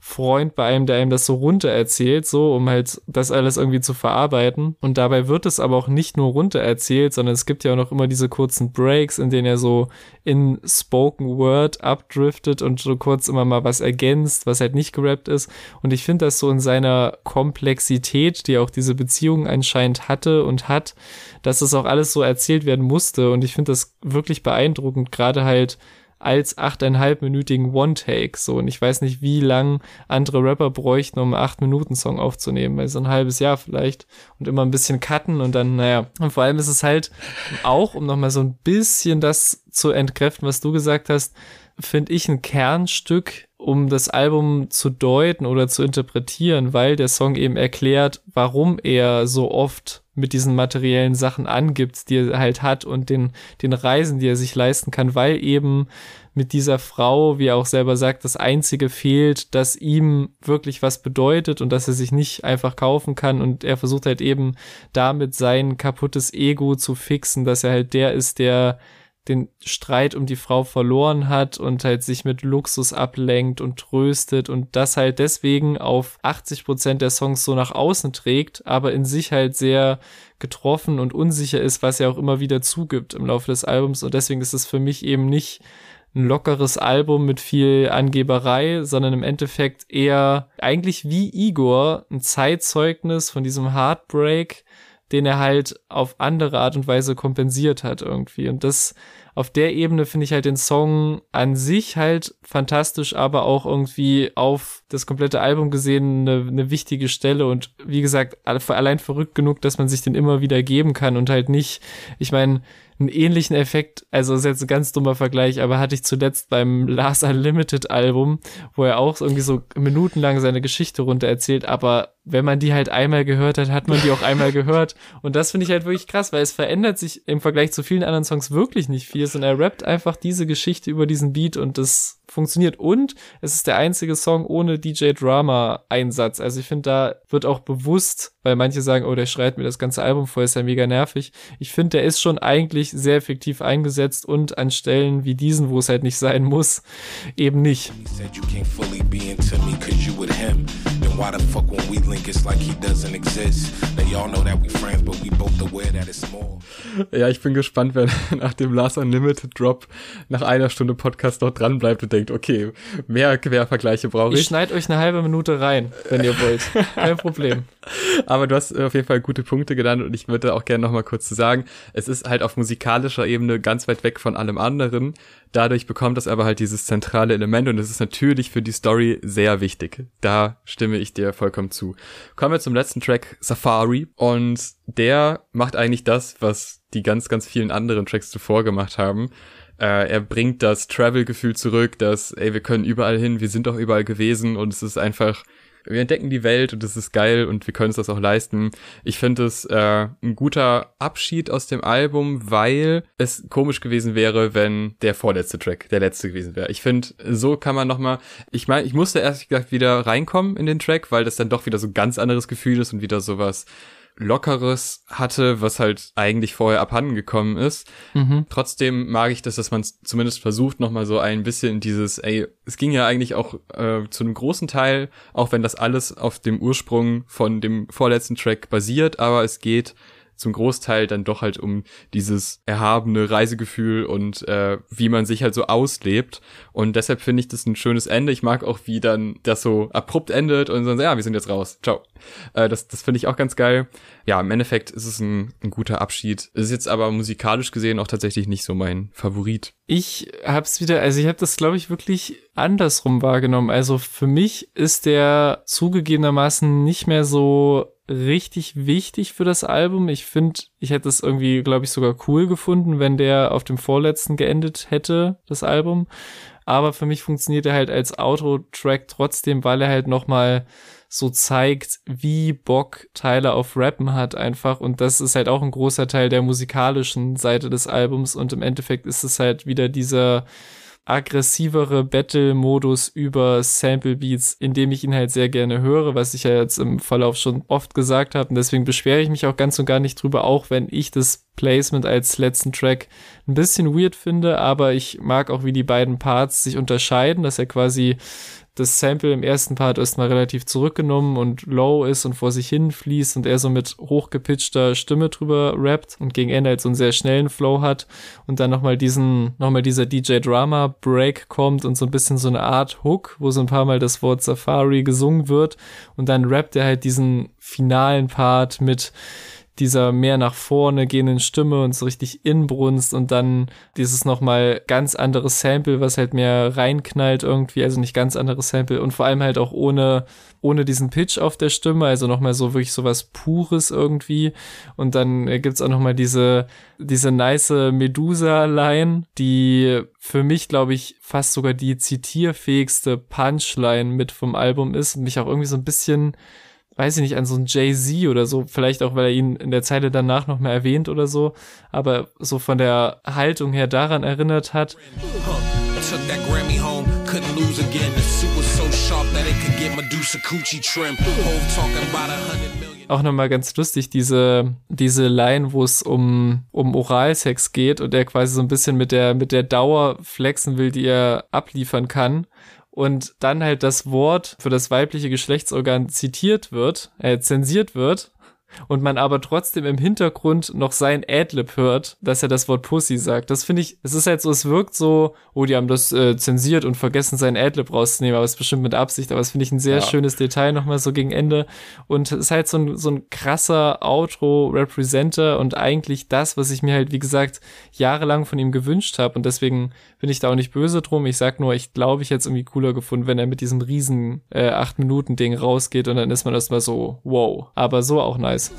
Freund bei einem, der einem das so runter erzählt, so, um halt das alles irgendwie zu verarbeiten. Und dabei wird es aber auch nicht nur runter erzählt, sondern es gibt ja auch noch immer diese kurzen Breaks, in denen er so in Spoken Word abdriftet und so kurz immer mal was ergänzt, was halt nicht gerappt ist. Und ich finde das so in seiner Komplexität, die auch diese Beziehung anscheinend hatte und hat, dass das auch alles so erzählt werden musste. Und ich finde das wirklich beeindruckend, gerade halt als achteinhalbminütigen One-Take. So, und ich weiß nicht, wie lang andere Rapper bräuchten, um einen acht Minuten Song aufzunehmen, weil so ein halbes Jahr vielleicht und immer ein bisschen cutten und dann, naja. Und vor allem ist es halt auch, um nochmal so ein bisschen das zu entkräften, was du gesagt hast, finde ich ein Kernstück, um das Album zu deuten oder zu interpretieren, weil der Song eben erklärt, warum er so oft mit diesen materiellen Sachen angibt, die er halt hat und den, den Reisen, die er sich leisten kann, weil eben mit dieser Frau, wie er auch selber sagt, das einzige fehlt, das ihm wirklich was bedeutet und dass er sich nicht einfach kaufen kann. Und er versucht halt eben damit sein kaputtes Ego zu fixen, dass er halt der ist, der den Streit um die Frau verloren hat und halt sich mit Luxus ablenkt und tröstet und das halt deswegen auf 80 Prozent der Songs so nach außen trägt, aber in sich halt sehr getroffen und unsicher ist, was er auch immer wieder zugibt im Laufe des Albums. Und deswegen ist es für mich eben nicht ein lockeres Album mit viel Angeberei, sondern im Endeffekt eher eigentlich wie Igor ein Zeitzeugnis von diesem Heartbreak, den er halt auf andere Art und Weise kompensiert hat irgendwie. Und das auf der Ebene finde ich halt den Song an sich halt fantastisch, aber auch irgendwie auf das komplette Album gesehen eine, eine wichtige Stelle und wie gesagt, allein verrückt genug, dass man sich den immer wieder geben kann und halt nicht, ich meine, einen ähnlichen Effekt, also ist jetzt ein ganz dummer Vergleich, aber hatte ich zuletzt beim Last Unlimited Album, wo er auch irgendwie so minutenlang seine Geschichte runter erzählt, aber wenn man die halt einmal gehört hat, hat man die auch einmal gehört. Und das finde ich halt wirklich krass, weil es verändert sich im Vergleich zu vielen anderen Songs wirklich nicht viel, sondern er rappt einfach diese Geschichte über diesen Beat und das funktioniert. Und es ist der einzige Song ohne DJ Drama Einsatz. Also ich finde, da wird auch bewusst, weil manche sagen, oh, der schreit mir das ganze Album voll, ist ja mega nervig. Ich finde, der ist schon eigentlich sehr effektiv eingesetzt und an Stellen wie diesen, wo es halt nicht sein muss, eben nicht. Ja, ich bin gespannt, wer nach dem Last Unlimited Drop nach einer Stunde Podcast noch dran bleibt und denkt, okay, mehr Quervergleiche brauche ich. Ich schneide euch eine halbe Minute rein, wenn ihr wollt. Kein Problem. Aber du hast auf jeden Fall gute Punkte genannt und ich würde auch gerne noch mal kurz zu sagen, es ist halt auf musikalischer Ebene ganz weit weg von allem anderen. Dadurch bekommt das aber halt dieses zentrale Element und es ist natürlich für die Story sehr wichtig. Da stimme ich dir vollkommen zu. Kommen wir zum letzten Track, Safari. Und der macht eigentlich das, was die ganz, ganz vielen anderen Tracks zuvor gemacht haben. Äh, er bringt das Travel-Gefühl zurück, dass, ey, wir können überall hin, wir sind auch überall gewesen und es ist einfach, wir entdecken die Welt und es ist geil und wir können uns das auch leisten. Ich finde es äh, ein guter Abschied aus dem Album, weil es komisch gewesen wäre, wenn der vorletzte Track der letzte gewesen wäre. Ich finde, so kann man nochmal, ich meine, ich musste erst gesagt wieder reinkommen in den Track, weil das dann doch wieder so ein ganz anderes Gefühl ist und wieder sowas Lockeres hatte, was halt eigentlich vorher abhanden gekommen ist. Mhm. Trotzdem mag ich das, dass man zumindest versucht, nochmal so ein bisschen dieses, ey, es ging ja eigentlich auch äh, zu einem großen Teil, auch wenn das alles auf dem Ursprung von dem vorletzten Track basiert, aber es geht zum Großteil dann doch halt um dieses erhabene Reisegefühl und äh, wie man sich halt so auslebt. Und deshalb finde ich das ein schönes Ende. Ich mag auch, wie dann das so abrupt endet und so, ja, wir sind jetzt raus. Ciao. Äh, das das finde ich auch ganz geil. Ja, im Endeffekt ist es ein, ein guter Abschied. Ist jetzt aber musikalisch gesehen auch tatsächlich nicht so mein Favorit. Ich hab's wieder, also ich habe das, glaube ich, wirklich andersrum wahrgenommen. Also für mich ist der zugegebenermaßen nicht mehr so richtig wichtig für das Album. Ich finde, ich hätte es irgendwie, glaube ich, sogar cool gefunden, wenn der auf dem vorletzten geendet hätte, das Album. Aber für mich funktioniert er halt als Outro-Track trotzdem, weil er halt nochmal so zeigt, wie Bock Tyler auf Rappen hat einfach. Und das ist halt auch ein großer Teil der musikalischen Seite des Albums. Und im Endeffekt ist es halt wieder dieser aggressivere Battle-Modus über Sample Beats, in dem ich ihn halt sehr gerne höre, was ich ja jetzt im Verlauf schon oft gesagt habe. Und deswegen beschwere ich mich auch ganz und gar nicht drüber, auch wenn ich das Placement als letzten Track ein bisschen weird finde, aber ich mag auch, wie die beiden Parts sich unterscheiden, dass er quasi das Sample im ersten Part erstmal relativ zurückgenommen und low ist und vor sich hin fließt und er so mit hochgepitchter Stimme drüber rappt und gegen Ende halt so einen sehr schnellen Flow hat und dann nochmal diesen, nochmal dieser DJ Drama Break kommt und so ein bisschen so eine Art Hook, wo so ein paar Mal das Wort Safari gesungen wird und dann rappt er halt diesen finalen Part mit dieser mehr nach vorne gehenden Stimme und so richtig Inbrunst und dann dieses nochmal ganz anderes Sample, was halt mehr reinknallt irgendwie, also nicht ganz anderes Sample und vor allem halt auch ohne, ohne diesen Pitch auf der Stimme, also nochmal so wirklich sowas Pures irgendwie. Und dann gibt's auch nochmal diese, diese nice Medusa-Line, die für mich, glaube ich, fast sogar die zitierfähigste Punchline mit vom Album ist und mich auch irgendwie so ein bisschen weiß ich nicht, an so einen Jay-Z oder so, vielleicht auch, weil er ihn in der Zeile danach noch mehr erwähnt oder so, aber so von der Haltung her daran erinnert hat. Auch nochmal ganz lustig, diese, diese Line, wo es um, um Oralsex geht und er quasi so ein bisschen mit der, mit der Dauer flexen will, die er abliefern kann und dann halt das Wort für das weibliche Geschlechtsorgan zitiert wird, äh, zensiert wird und man aber trotzdem im Hintergrund noch sein Adlib hört, dass er das Wort Pussy sagt. Das finde ich, es ist halt so, es wirkt so, oh, die haben das äh, zensiert und vergessen, sein Adlib rauszunehmen, aber es ist bestimmt mit Absicht, aber das finde ich ein sehr ja. schönes Detail nochmal so gegen Ende und es ist halt so ein, so ein krasser Outro-Representer und eigentlich das, was ich mir halt, wie gesagt, jahrelang von ihm gewünscht habe und deswegen bin ich da auch nicht böse drum. Ich sag nur, ich glaube, ich hätte es irgendwie cooler gefunden, wenn er mit diesem riesen äh, 8-Minuten-Ding rausgeht und dann ist man erstmal so, wow. Aber so auch nice nice.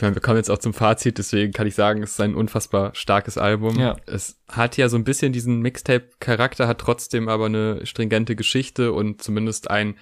wir kommen jetzt auch zum Fazit, deswegen kann ich sagen, es ist ein unfassbar starkes Album. Ja. Es hat ja so ein bisschen diesen Mixtape-Charakter, hat trotzdem aber eine stringente Geschichte und zumindest ein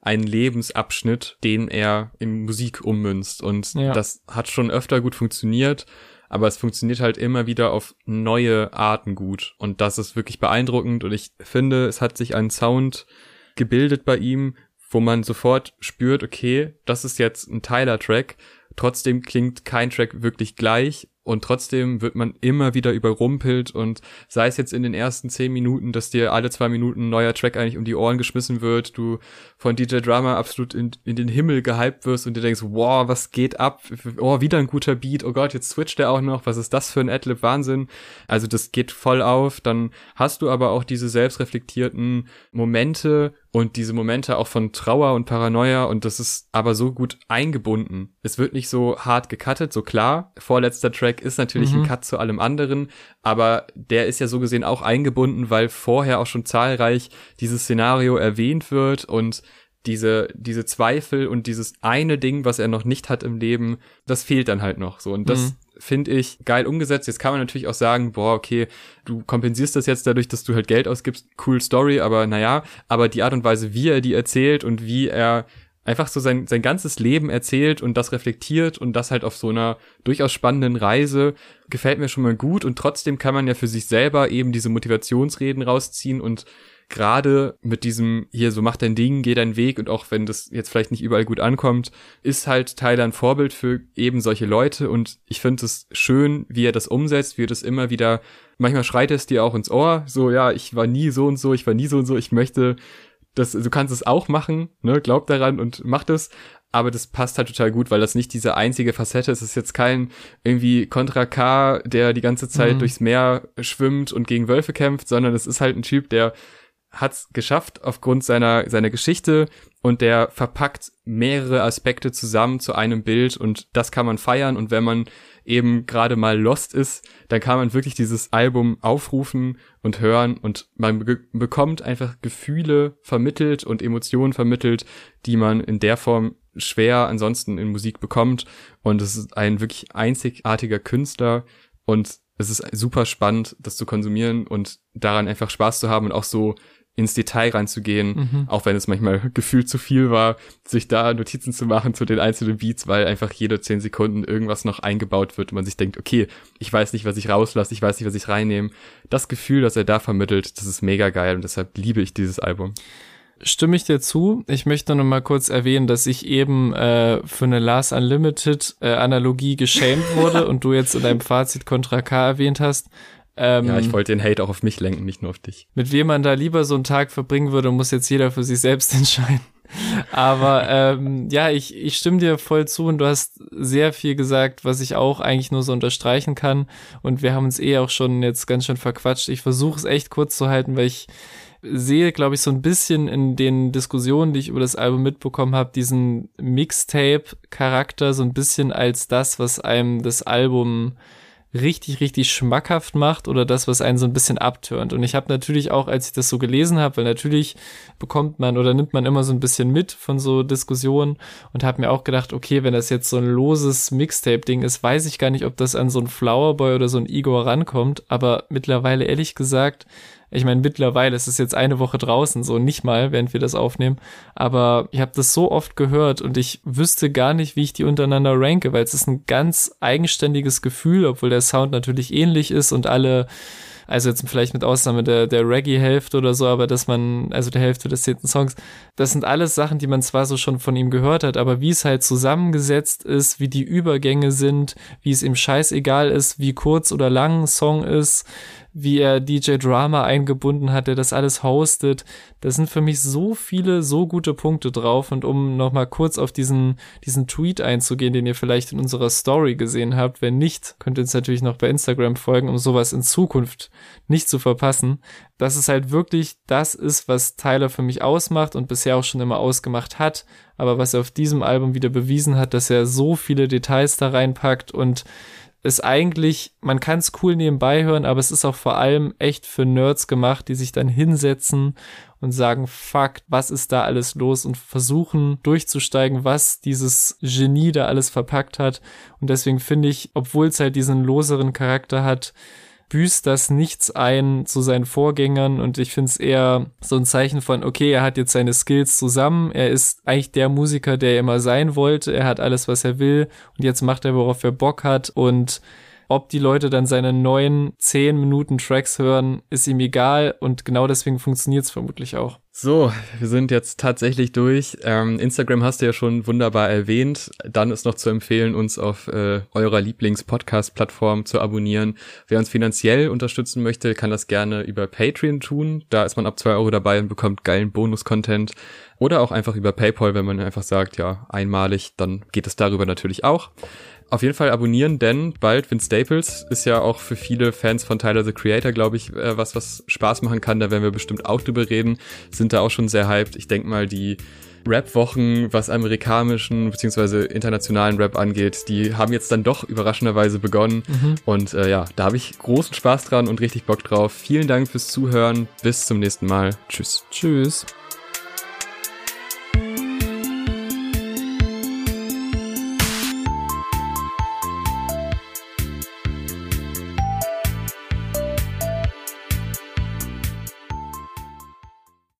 einen Lebensabschnitt, den er in Musik ummünzt. Und ja. das hat schon öfter gut funktioniert, aber es funktioniert halt immer wieder auf neue Arten gut. Und das ist wirklich beeindruckend. Und ich finde, es hat sich ein Sound gebildet bei ihm, wo man sofort spürt, okay, das ist jetzt ein Tyler-Track. Trotzdem klingt kein Track wirklich gleich und trotzdem wird man immer wieder überrumpelt und sei es jetzt in den ersten zehn Minuten, dass dir alle zwei Minuten ein neuer Track eigentlich um die Ohren geschmissen wird, du von DJ Drama absolut in, in den Himmel gehypt wirst und dir denkst, wow, was geht ab? Oh, wieder ein guter Beat. Oh Gott, jetzt switcht der auch noch. Was ist das für ein Adlib? Wahnsinn. Also das geht voll auf. Dann hast du aber auch diese selbstreflektierten Momente, und diese Momente auch von Trauer und Paranoia und das ist aber so gut eingebunden. Es wird nicht so hart gecuttet, so klar. Vorletzter Track ist natürlich mhm. ein Cut zu allem anderen, aber der ist ja so gesehen auch eingebunden, weil vorher auch schon zahlreich dieses Szenario erwähnt wird und diese, diese Zweifel und dieses eine Ding, was er noch nicht hat im Leben, das fehlt dann halt noch so. Und das mhm finde ich geil umgesetzt. Jetzt kann man natürlich auch sagen, boah, okay, du kompensierst das jetzt dadurch, dass du halt Geld ausgibst. Cool Story, aber naja, aber die Art und Weise, wie er die erzählt und wie er einfach so sein, sein ganzes Leben erzählt und das reflektiert und das halt auf so einer durchaus spannenden Reise gefällt mir schon mal gut und trotzdem kann man ja für sich selber eben diese Motivationsreden rausziehen und gerade mit diesem hier so mach dein Ding, geh deinen Weg und auch wenn das jetzt vielleicht nicht überall gut ankommt, ist halt Tyler ein Vorbild für eben solche Leute und ich finde es schön, wie er das umsetzt, wie er das immer wieder, manchmal schreit es dir auch ins Ohr, so ja, ich war nie so und so, ich war nie so und so, ich möchte das, du kannst es auch machen, ne, glaub daran und mach das, aber das passt halt total gut, weil das nicht diese einzige Facette ist. Es ist jetzt kein irgendwie Contra K, der die ganze Zeit mhm. durchs Meer schwimmt und gegen Wölfe kämpft, sondern es ist halt ein Typ, der hat es geschafft aufgrund seiner, seiner Geschichte und der verpackt mehrere Aspekte zusammen zu einem Bild und das kann man feiern und wenn man eben gerade mal lost ist, dann kann man wirklich dieses Album aufrufen und hören und man be bekommt einfach Gefühle vermittelt und Emotionen vermittelt, die man in der Form schwer ansonsten in Musik bekommt und es ist ein wirklich einzigartiger Künstler und es ist super spannend, das zu konsumieren und daran einfach Spaß zu haben und auch so ins Detail reinzugehen, mhm. auch wenn es manchmal gefühlt zu viel war, sich da Notizen zu machen zu den einzelnen Beats, weil einfach jede zehn Sekunden irgendwas noch eingebaut wird und man sich denkt, okay, ich weiß nicht, was ich rauslasse, ich weiß nicht, was ich reinnehme. Das Gefühl, das er da vermittelt, das ist mega geil und deshalb liebe ich dieses Album. Stimme ich dir zu. Ich möchte noch mal kurz erwähnen, dass ich eben äh, für eine Last Unlimited äh, Analogie geschämt wurde und du jetzt in deinem Fazit Contra K erwähnt hast. Ähm, ja, ich wollte den Hate auch auf mich lenken, nicht nur auf dich. Mit wem man da lieber so einen Tag verbringen würde, muss jetzt jeder für sich selbst entscheiden. Aber ähm, ja, ich, ich stimme dir voll zu und du hast sehr viel gesagt, was ich auch eigentlich nur so unterstreichen kann. Und wir haben uns eh auch schon jetzt ganz schön verquatscht. Ich versuche es echt kurz zu halten, weil ich sehe, glaube ich, so ein bisschen in den Diskussionen, die ich über das Album mitbekommen habe, diesen Mixtape-Charakter so ein bisschen als das, was einem das Album richtig, richtig schmackhaft macht oder das, was einen so ein bisschen abturnt. Und ich habe natürlich auch, als ich das so gelesen habe, weil natürlich bekommt man oder nimmt man immer so ein bisschen mit von so Diskussionen und habe mir auch gedacht, okay, wenn das jetzt so ein loses Mixtape-Ding ist, weiß ich gar nicht, ob das an so ein Flowerboy oder so ein Igor rankommt. Aber mittlerweile, ehrlich gesagt, ich meine, mittlerweile ist es jetzt eine Woche draußen, so nicht mal, während wir das aufnehmen. Aber ich habe das so oft gehört und ich wüsste gar nicht, wie ich die untereinander ranke, weil es ist ein ganz eigenständiges Gefühl, obwohl der Sound natürlich ähnlich ist und alle also jetzt vielleicht mit Ausnahme der, der Reggae-Hälfte oder so, aber dass man, also der Hälfte des zehnten Songs, das sind alles Sachen, die man zwar so schon von ihm gehört hat, aber wie es halt zusammengesetzt ist, wie die Übergänge sind, wie es ihm scheißegal ist, wie kurz oder lang ein Song ist, wie er DJ Drama eingebunden hat, der das alles hostet. Da sind für mich so viele, so gute Punkte drauf. Und um nochmal kurz auf diesen, diesen Tweet einzugehen, den ihr vielleicht in unserer Story gesehen habt, wenn nicht, könnt ihr uns natürlich noch bei Instagram folgen, um sowas in Zukunft nicht zu verpassen. Dass es halt wirklich das ist, was Tyler für mich ausmacht und bisher auch schon immer ausgemacht hat, aber was er auf diesem Album wieder bewiesen hat, dass er so viele Details da reinpackt und ist eigentlich, man kann es cool nebenbei hören, aber es ist auch vor allem echt für Nerds gemacht, die sich dann hinsetzen und sagen, fuck, was ist da alles los und versuchen durchzusteigen, was dieses Genie da alles verpackt hat. Und deswegen finde ich, obwohl es halt diesen loseren Charakter hat, büßt das nichts ein zu seinen Vorgängern und ich finde es eher so ein Zeichen von, okay, er hat jetzt seine Skills zusammen, er ist eigentlich der Musiker, der er immer sein wollte, er hat alles, was er will. Und jetzt macht er, worauf er Bock hat. Und ob die Leute dann seine neuen 10 Minuten Tracks hören, ist ihm egal und genau deswegen funktioniert es vermutlich auch. So, wir sind jetzt tatsächlich durch. Ähm, Instagram hast du ja schon wunderbar erwähnt. Dann ist noch zu empfehlen, uns auf äh, eurer Lieblings-Podcast-Plattform zu abonnieren. Wer uns finanziell unterstützen möchte, kann das gerne über Patreon tun. Da ist man ab zwei Euro dabei und bekommt geilen Bonus-Content. Oder auch einfach über PayPal, wenn man einfach sagt, ja, einmalig, dann geht es darüber natürlich auch. Auf jeden Fall abonnieren, denn bald Vince Staples ist ja auch für viele Fans von Tyler the Creator, glaube ich, äh, was, was Spaß machen kann. Da werden wir bestimmt auch drüber reden. Sind da auch schon sehr hyped. Ich denke mal, die Rap-Wochen, was amerikanischen bzw. internationalen Rap angeht, die haben jetzt dann doch überraschenderweise begonnen. Mhm. Und äh, ja, da habe ich großen Spaß dran und richtig Bock drauf. Vielen Dank fürs Zuhören. Bis zum nächsten Mal. Tschüss. Tschüss.